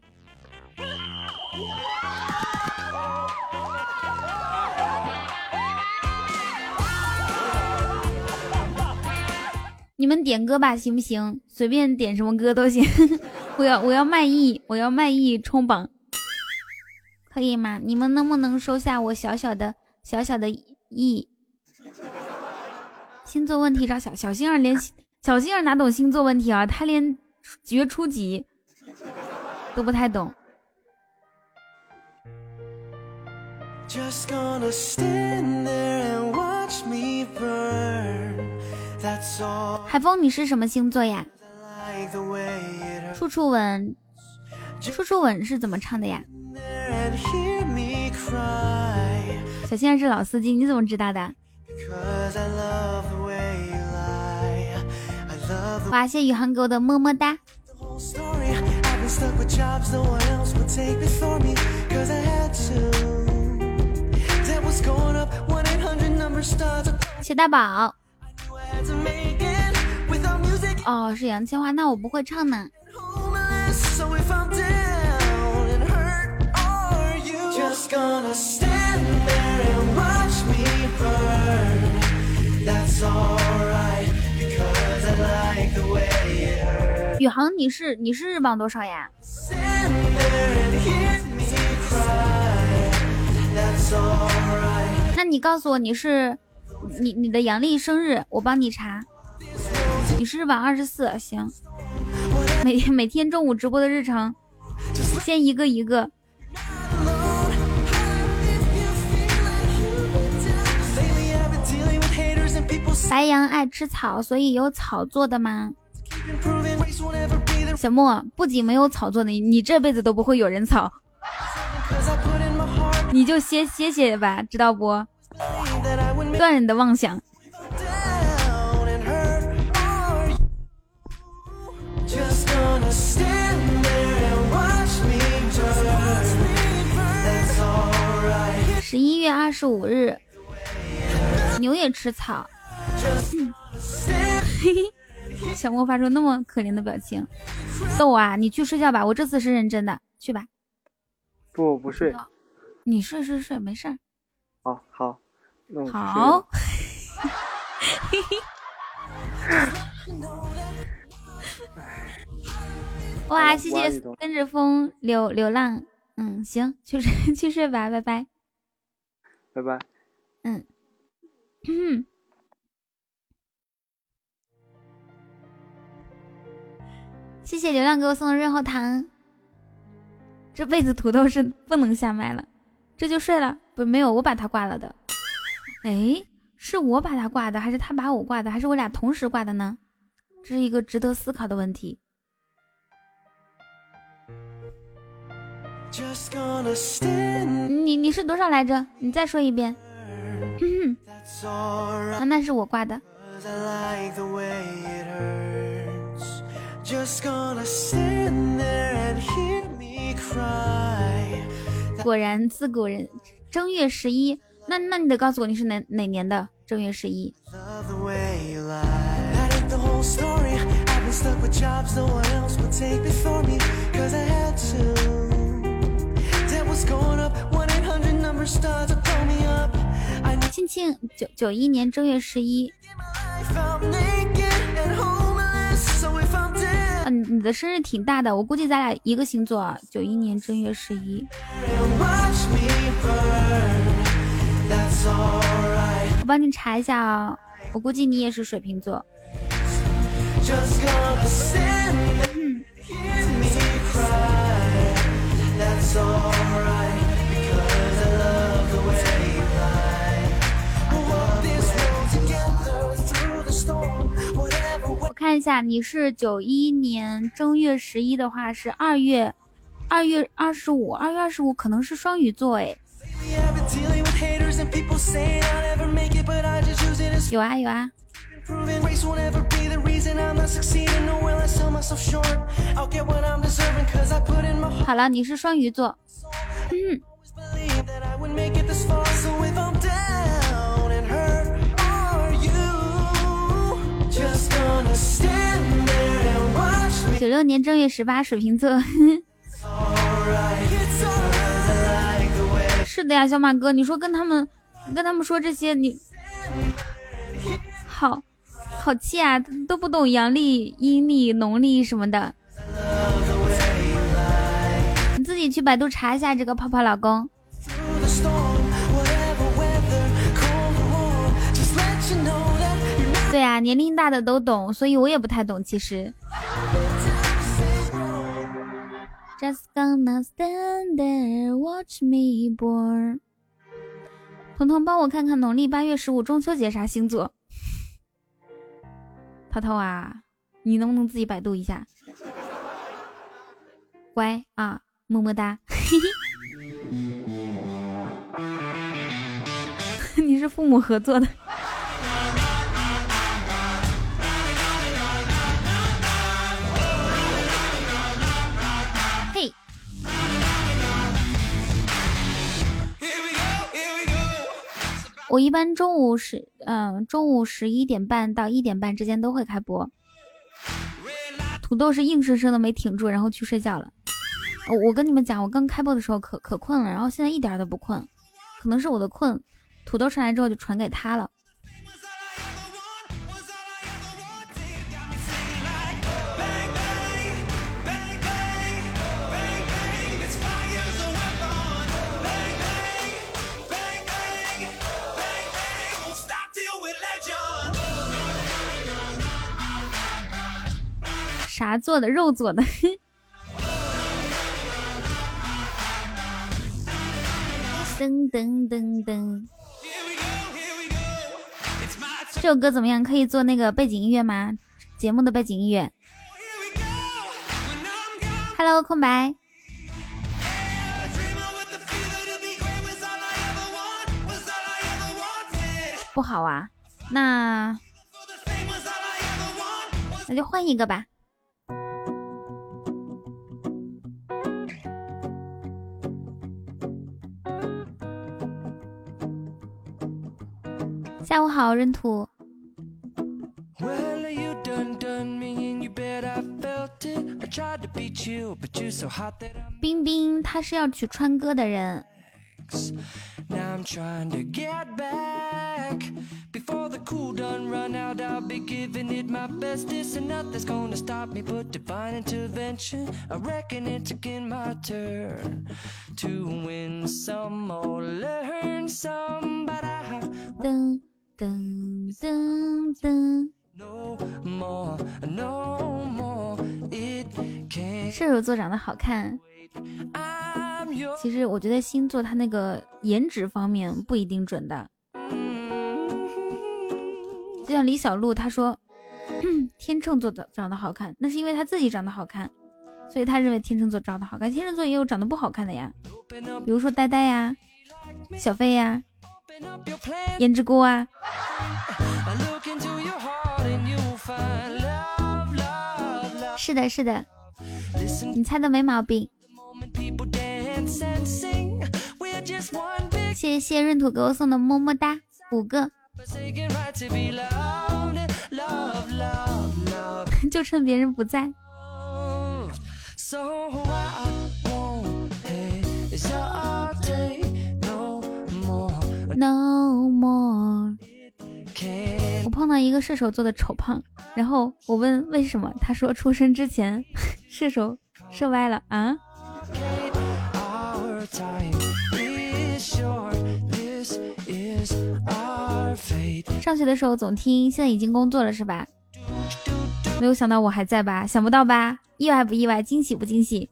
你们点歌吧，行不行？随便点什么歌都行。我要我要卖艺，我要卖艺冲榜，可以吗？你们能不能收下我小小的小小的艺？星座问题找小小星儿连小星儿哪懂星座问题啊？他连绝初级都不太懂。Just gonna stand there and watch me burn. That's all 海峰，你是什么星座呀？处处吻，处处吻是怎么唱的呀？小先是老司机，你怎么知道的？哇，谢宇航给我的么么哒！谢大宝。I 哦，是杨千嬅，那我不会唱呢。宇航，你是你是日榜多少呀.那你告诉我你是你你的阳历生日，我帮你查。你是晚二十四，行。每天每天中午直播的日程，先一个一个。白羊爱吃草，所以有草做的吗？小莫不仅没有草做的，你这辈子都不会有人草，你就歇歇歇吧，知道不？断你的妄想。十一月二十五日，牛也吃草。Stand 小莫发出那么可怜的表情，逗啊！你去睡觉吧，我这次是认真的，去吧。不，我不睡。你睡睡睡，没事儿。好好，那我好，哇，谢谢跟着风流流浪。嗯，行，去睡去睡吧，拜拜。拜拜。嗯，谢谢流浪给我送的润喉糖。这辈子土豆是不能下麦了，这就睡了。不，没有，我把他挂了的。哎，是我把他挂的，还是他把我挂的，还是我俩同时挂的呢？这是一个值得思考的问题。你你是多少来着？你再说一遍。啊，那是我挂的。Cause I like the way it hurts. Just gonna stand there and hear me cry. 果然自古人正月十一，那那你得告诉我你是哪哪年的正月十一？亲亲，九九一年正月十一。嗯，你的生日挺大的，我估计咱俩一个星座，九一年正月十一。我帮你查一下啊、我估计你也是水瓶座。Just gonna send That's alright, because I love the way you lie. We'll walk this road together through the storm. Whatever 我看一下，你是九一年正月十一的话是二月二月二十五，二月二十五可能是双鱼座哎。we have been dealing with haters and people saying I'll never make it, but I just use it as 有啊有啊，proving race will never be the reason I'm not succeeding. No, will I sell myself short? I'll get what I'm deserving, cause I put in my heart. 好了，你是双鱼座，always believed that I would make it this far. So if I'm down and hurt, are you just gonna stand there and watch me? 九六年正月十八，水瓶座。是的呀，小马哥，你说跟他们跟他们说这些，你好好气啊，都不懂阳历、阴历、农历什么的。你自己去百度查一下这个泡泡老公。对啊，年龄大的都懂，所以我也不太懂。其实。Just gonna stand there, watch me burn。彤彤，帮我看看农历八月十五中秋节啥星座？涛涛啊，你能不能自己百度一下？乖啊，么么哒。你是父母合作的。我一般中午十嗯中午十一点半到一点半之间都会开播。土豆是硬生生的没挺住，然后去睡觉了。我我跟你们讲，我刚开播的时候可可困了，然后现在一点都不困，可能是我的困，土豆上来之后就传给他了。啥做的？肉做的。噔噔噔噔，这首歌怎么样？可以做那个背景音乐吗？节目的背景音乐。Hello，空白。不好啊，那那就换一个吧。You're so hot that I'm 冰冰，他是要娶川哥的人。噔噔噔噔。射手座长得好看，其实我觉得星座它那个颜值方面不一定准的。就像李小璐她说，天秤座的长得好看，那是因为她自己长得好看，所以她认为天秤座长得好看。天秤座也有长得不好看的呀，比如说呆呆呀、小飞呀、胭脂菇啊，是的是的，你猜的没毛病。谢谢闰土给我送的么么哒，五个。就趁别人不在。No more。我碰到一个射手座的丑胖，然后我问为什么，他说出生之前射手射歪了啊。上学的时候总听，现在已经工作了是吧？没有想到我还在吧？想不到吧？意外不意外？惊喜不惊喜？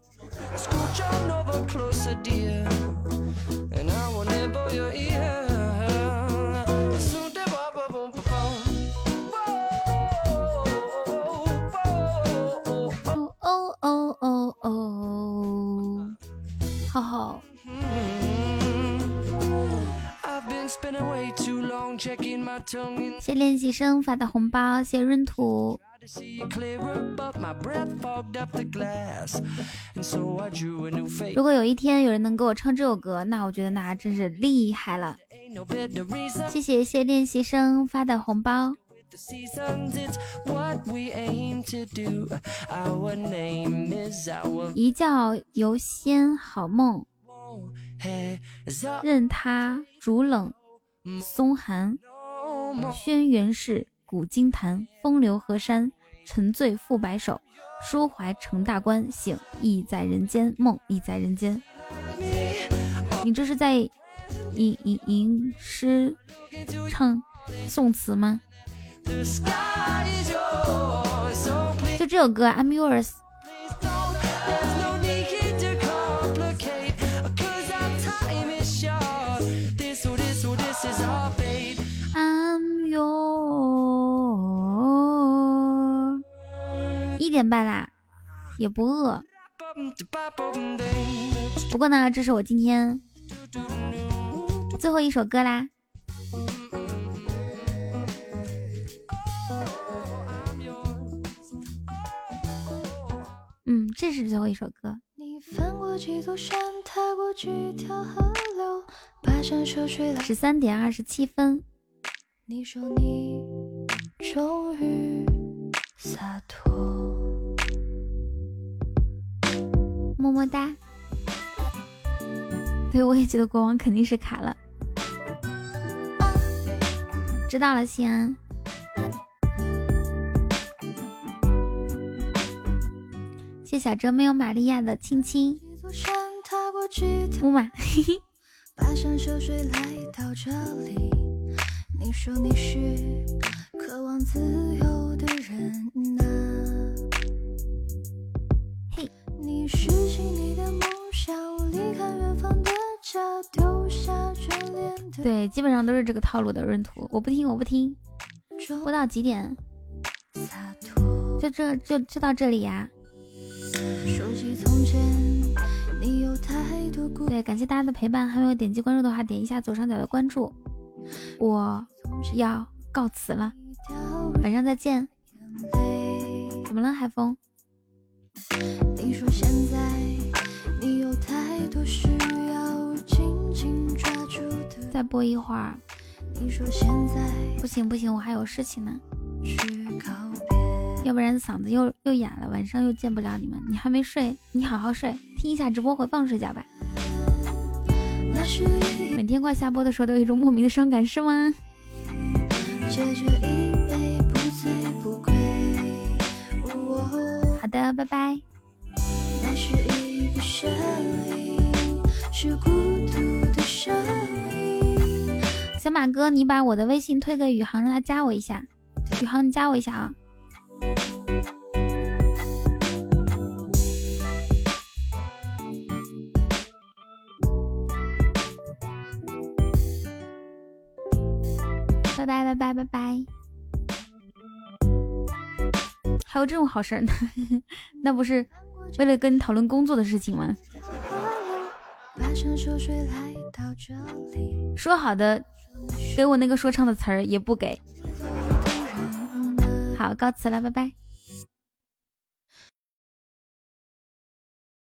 哦哦，浩浩。谢练习生发的红包，谢闰土。如果有一天有人能给我唱这首歌，那我觉得那真是厉害了。谢谢谢练习生发的红包。一觉游仙好梦，任他竹冷松寒，轩辕氏古今谈，风流河山沉醉复白首，抒怀成大观，醒意在人间，梦意在人间。你这是在吟吟吟诗唱宋词吗？就这首歌，I'm yours。don't. There's no need to complicate. Cause our time is short. This, this, this is our fate. I'm yours。一点半啦，也不饿。不过呢，这是我今天最后一首歌啦。嗯，这是最后一首歌。你翻过几座山，踏过几条河流，跋山涉水来。十三点二十七分，你说你终于洒脱，么么哒。对，我也觉得国王肯定是卡了。知道了，西安。谢小哲没有玛利亚的亲亲，木马。嘿嘿。你说你是渴望自由的人呐、嘿，你实现你的梦想，离开远方的家，丢下眷恋的对，基本上都是这个套路的闰土。我不听，我不听。播到几点？就这就就到这里呀、对，感谢大家的陪伴，还没有点击关注的话，点一下左上角的关注。我要告辞了，晚上再见。怎么了，海风？你说现在你有太多需要紧紧抓住的。再播一会儿。你说现在不行不行，我还有事情呢，去。要不然嗓子又又哑了，晚上又见不了你们。你还没睡，你好好睡，听一下直播回放睡觉吧。每天快下播的时候都有一种莫名的伤感，是吗？借着一杯不醉不的，拜拜。那是一个声音，是孤独的声音。小马哥，你把我的微信推给宇航，让他加我一下。宇航，你加我一下啊。拜拜拜拜拜拜。还有这种好事儿呢？那不是为了跟你讨论工作的事情吗？说好的给我那个说唱的词儿也不给。好，告辞了，拜拜。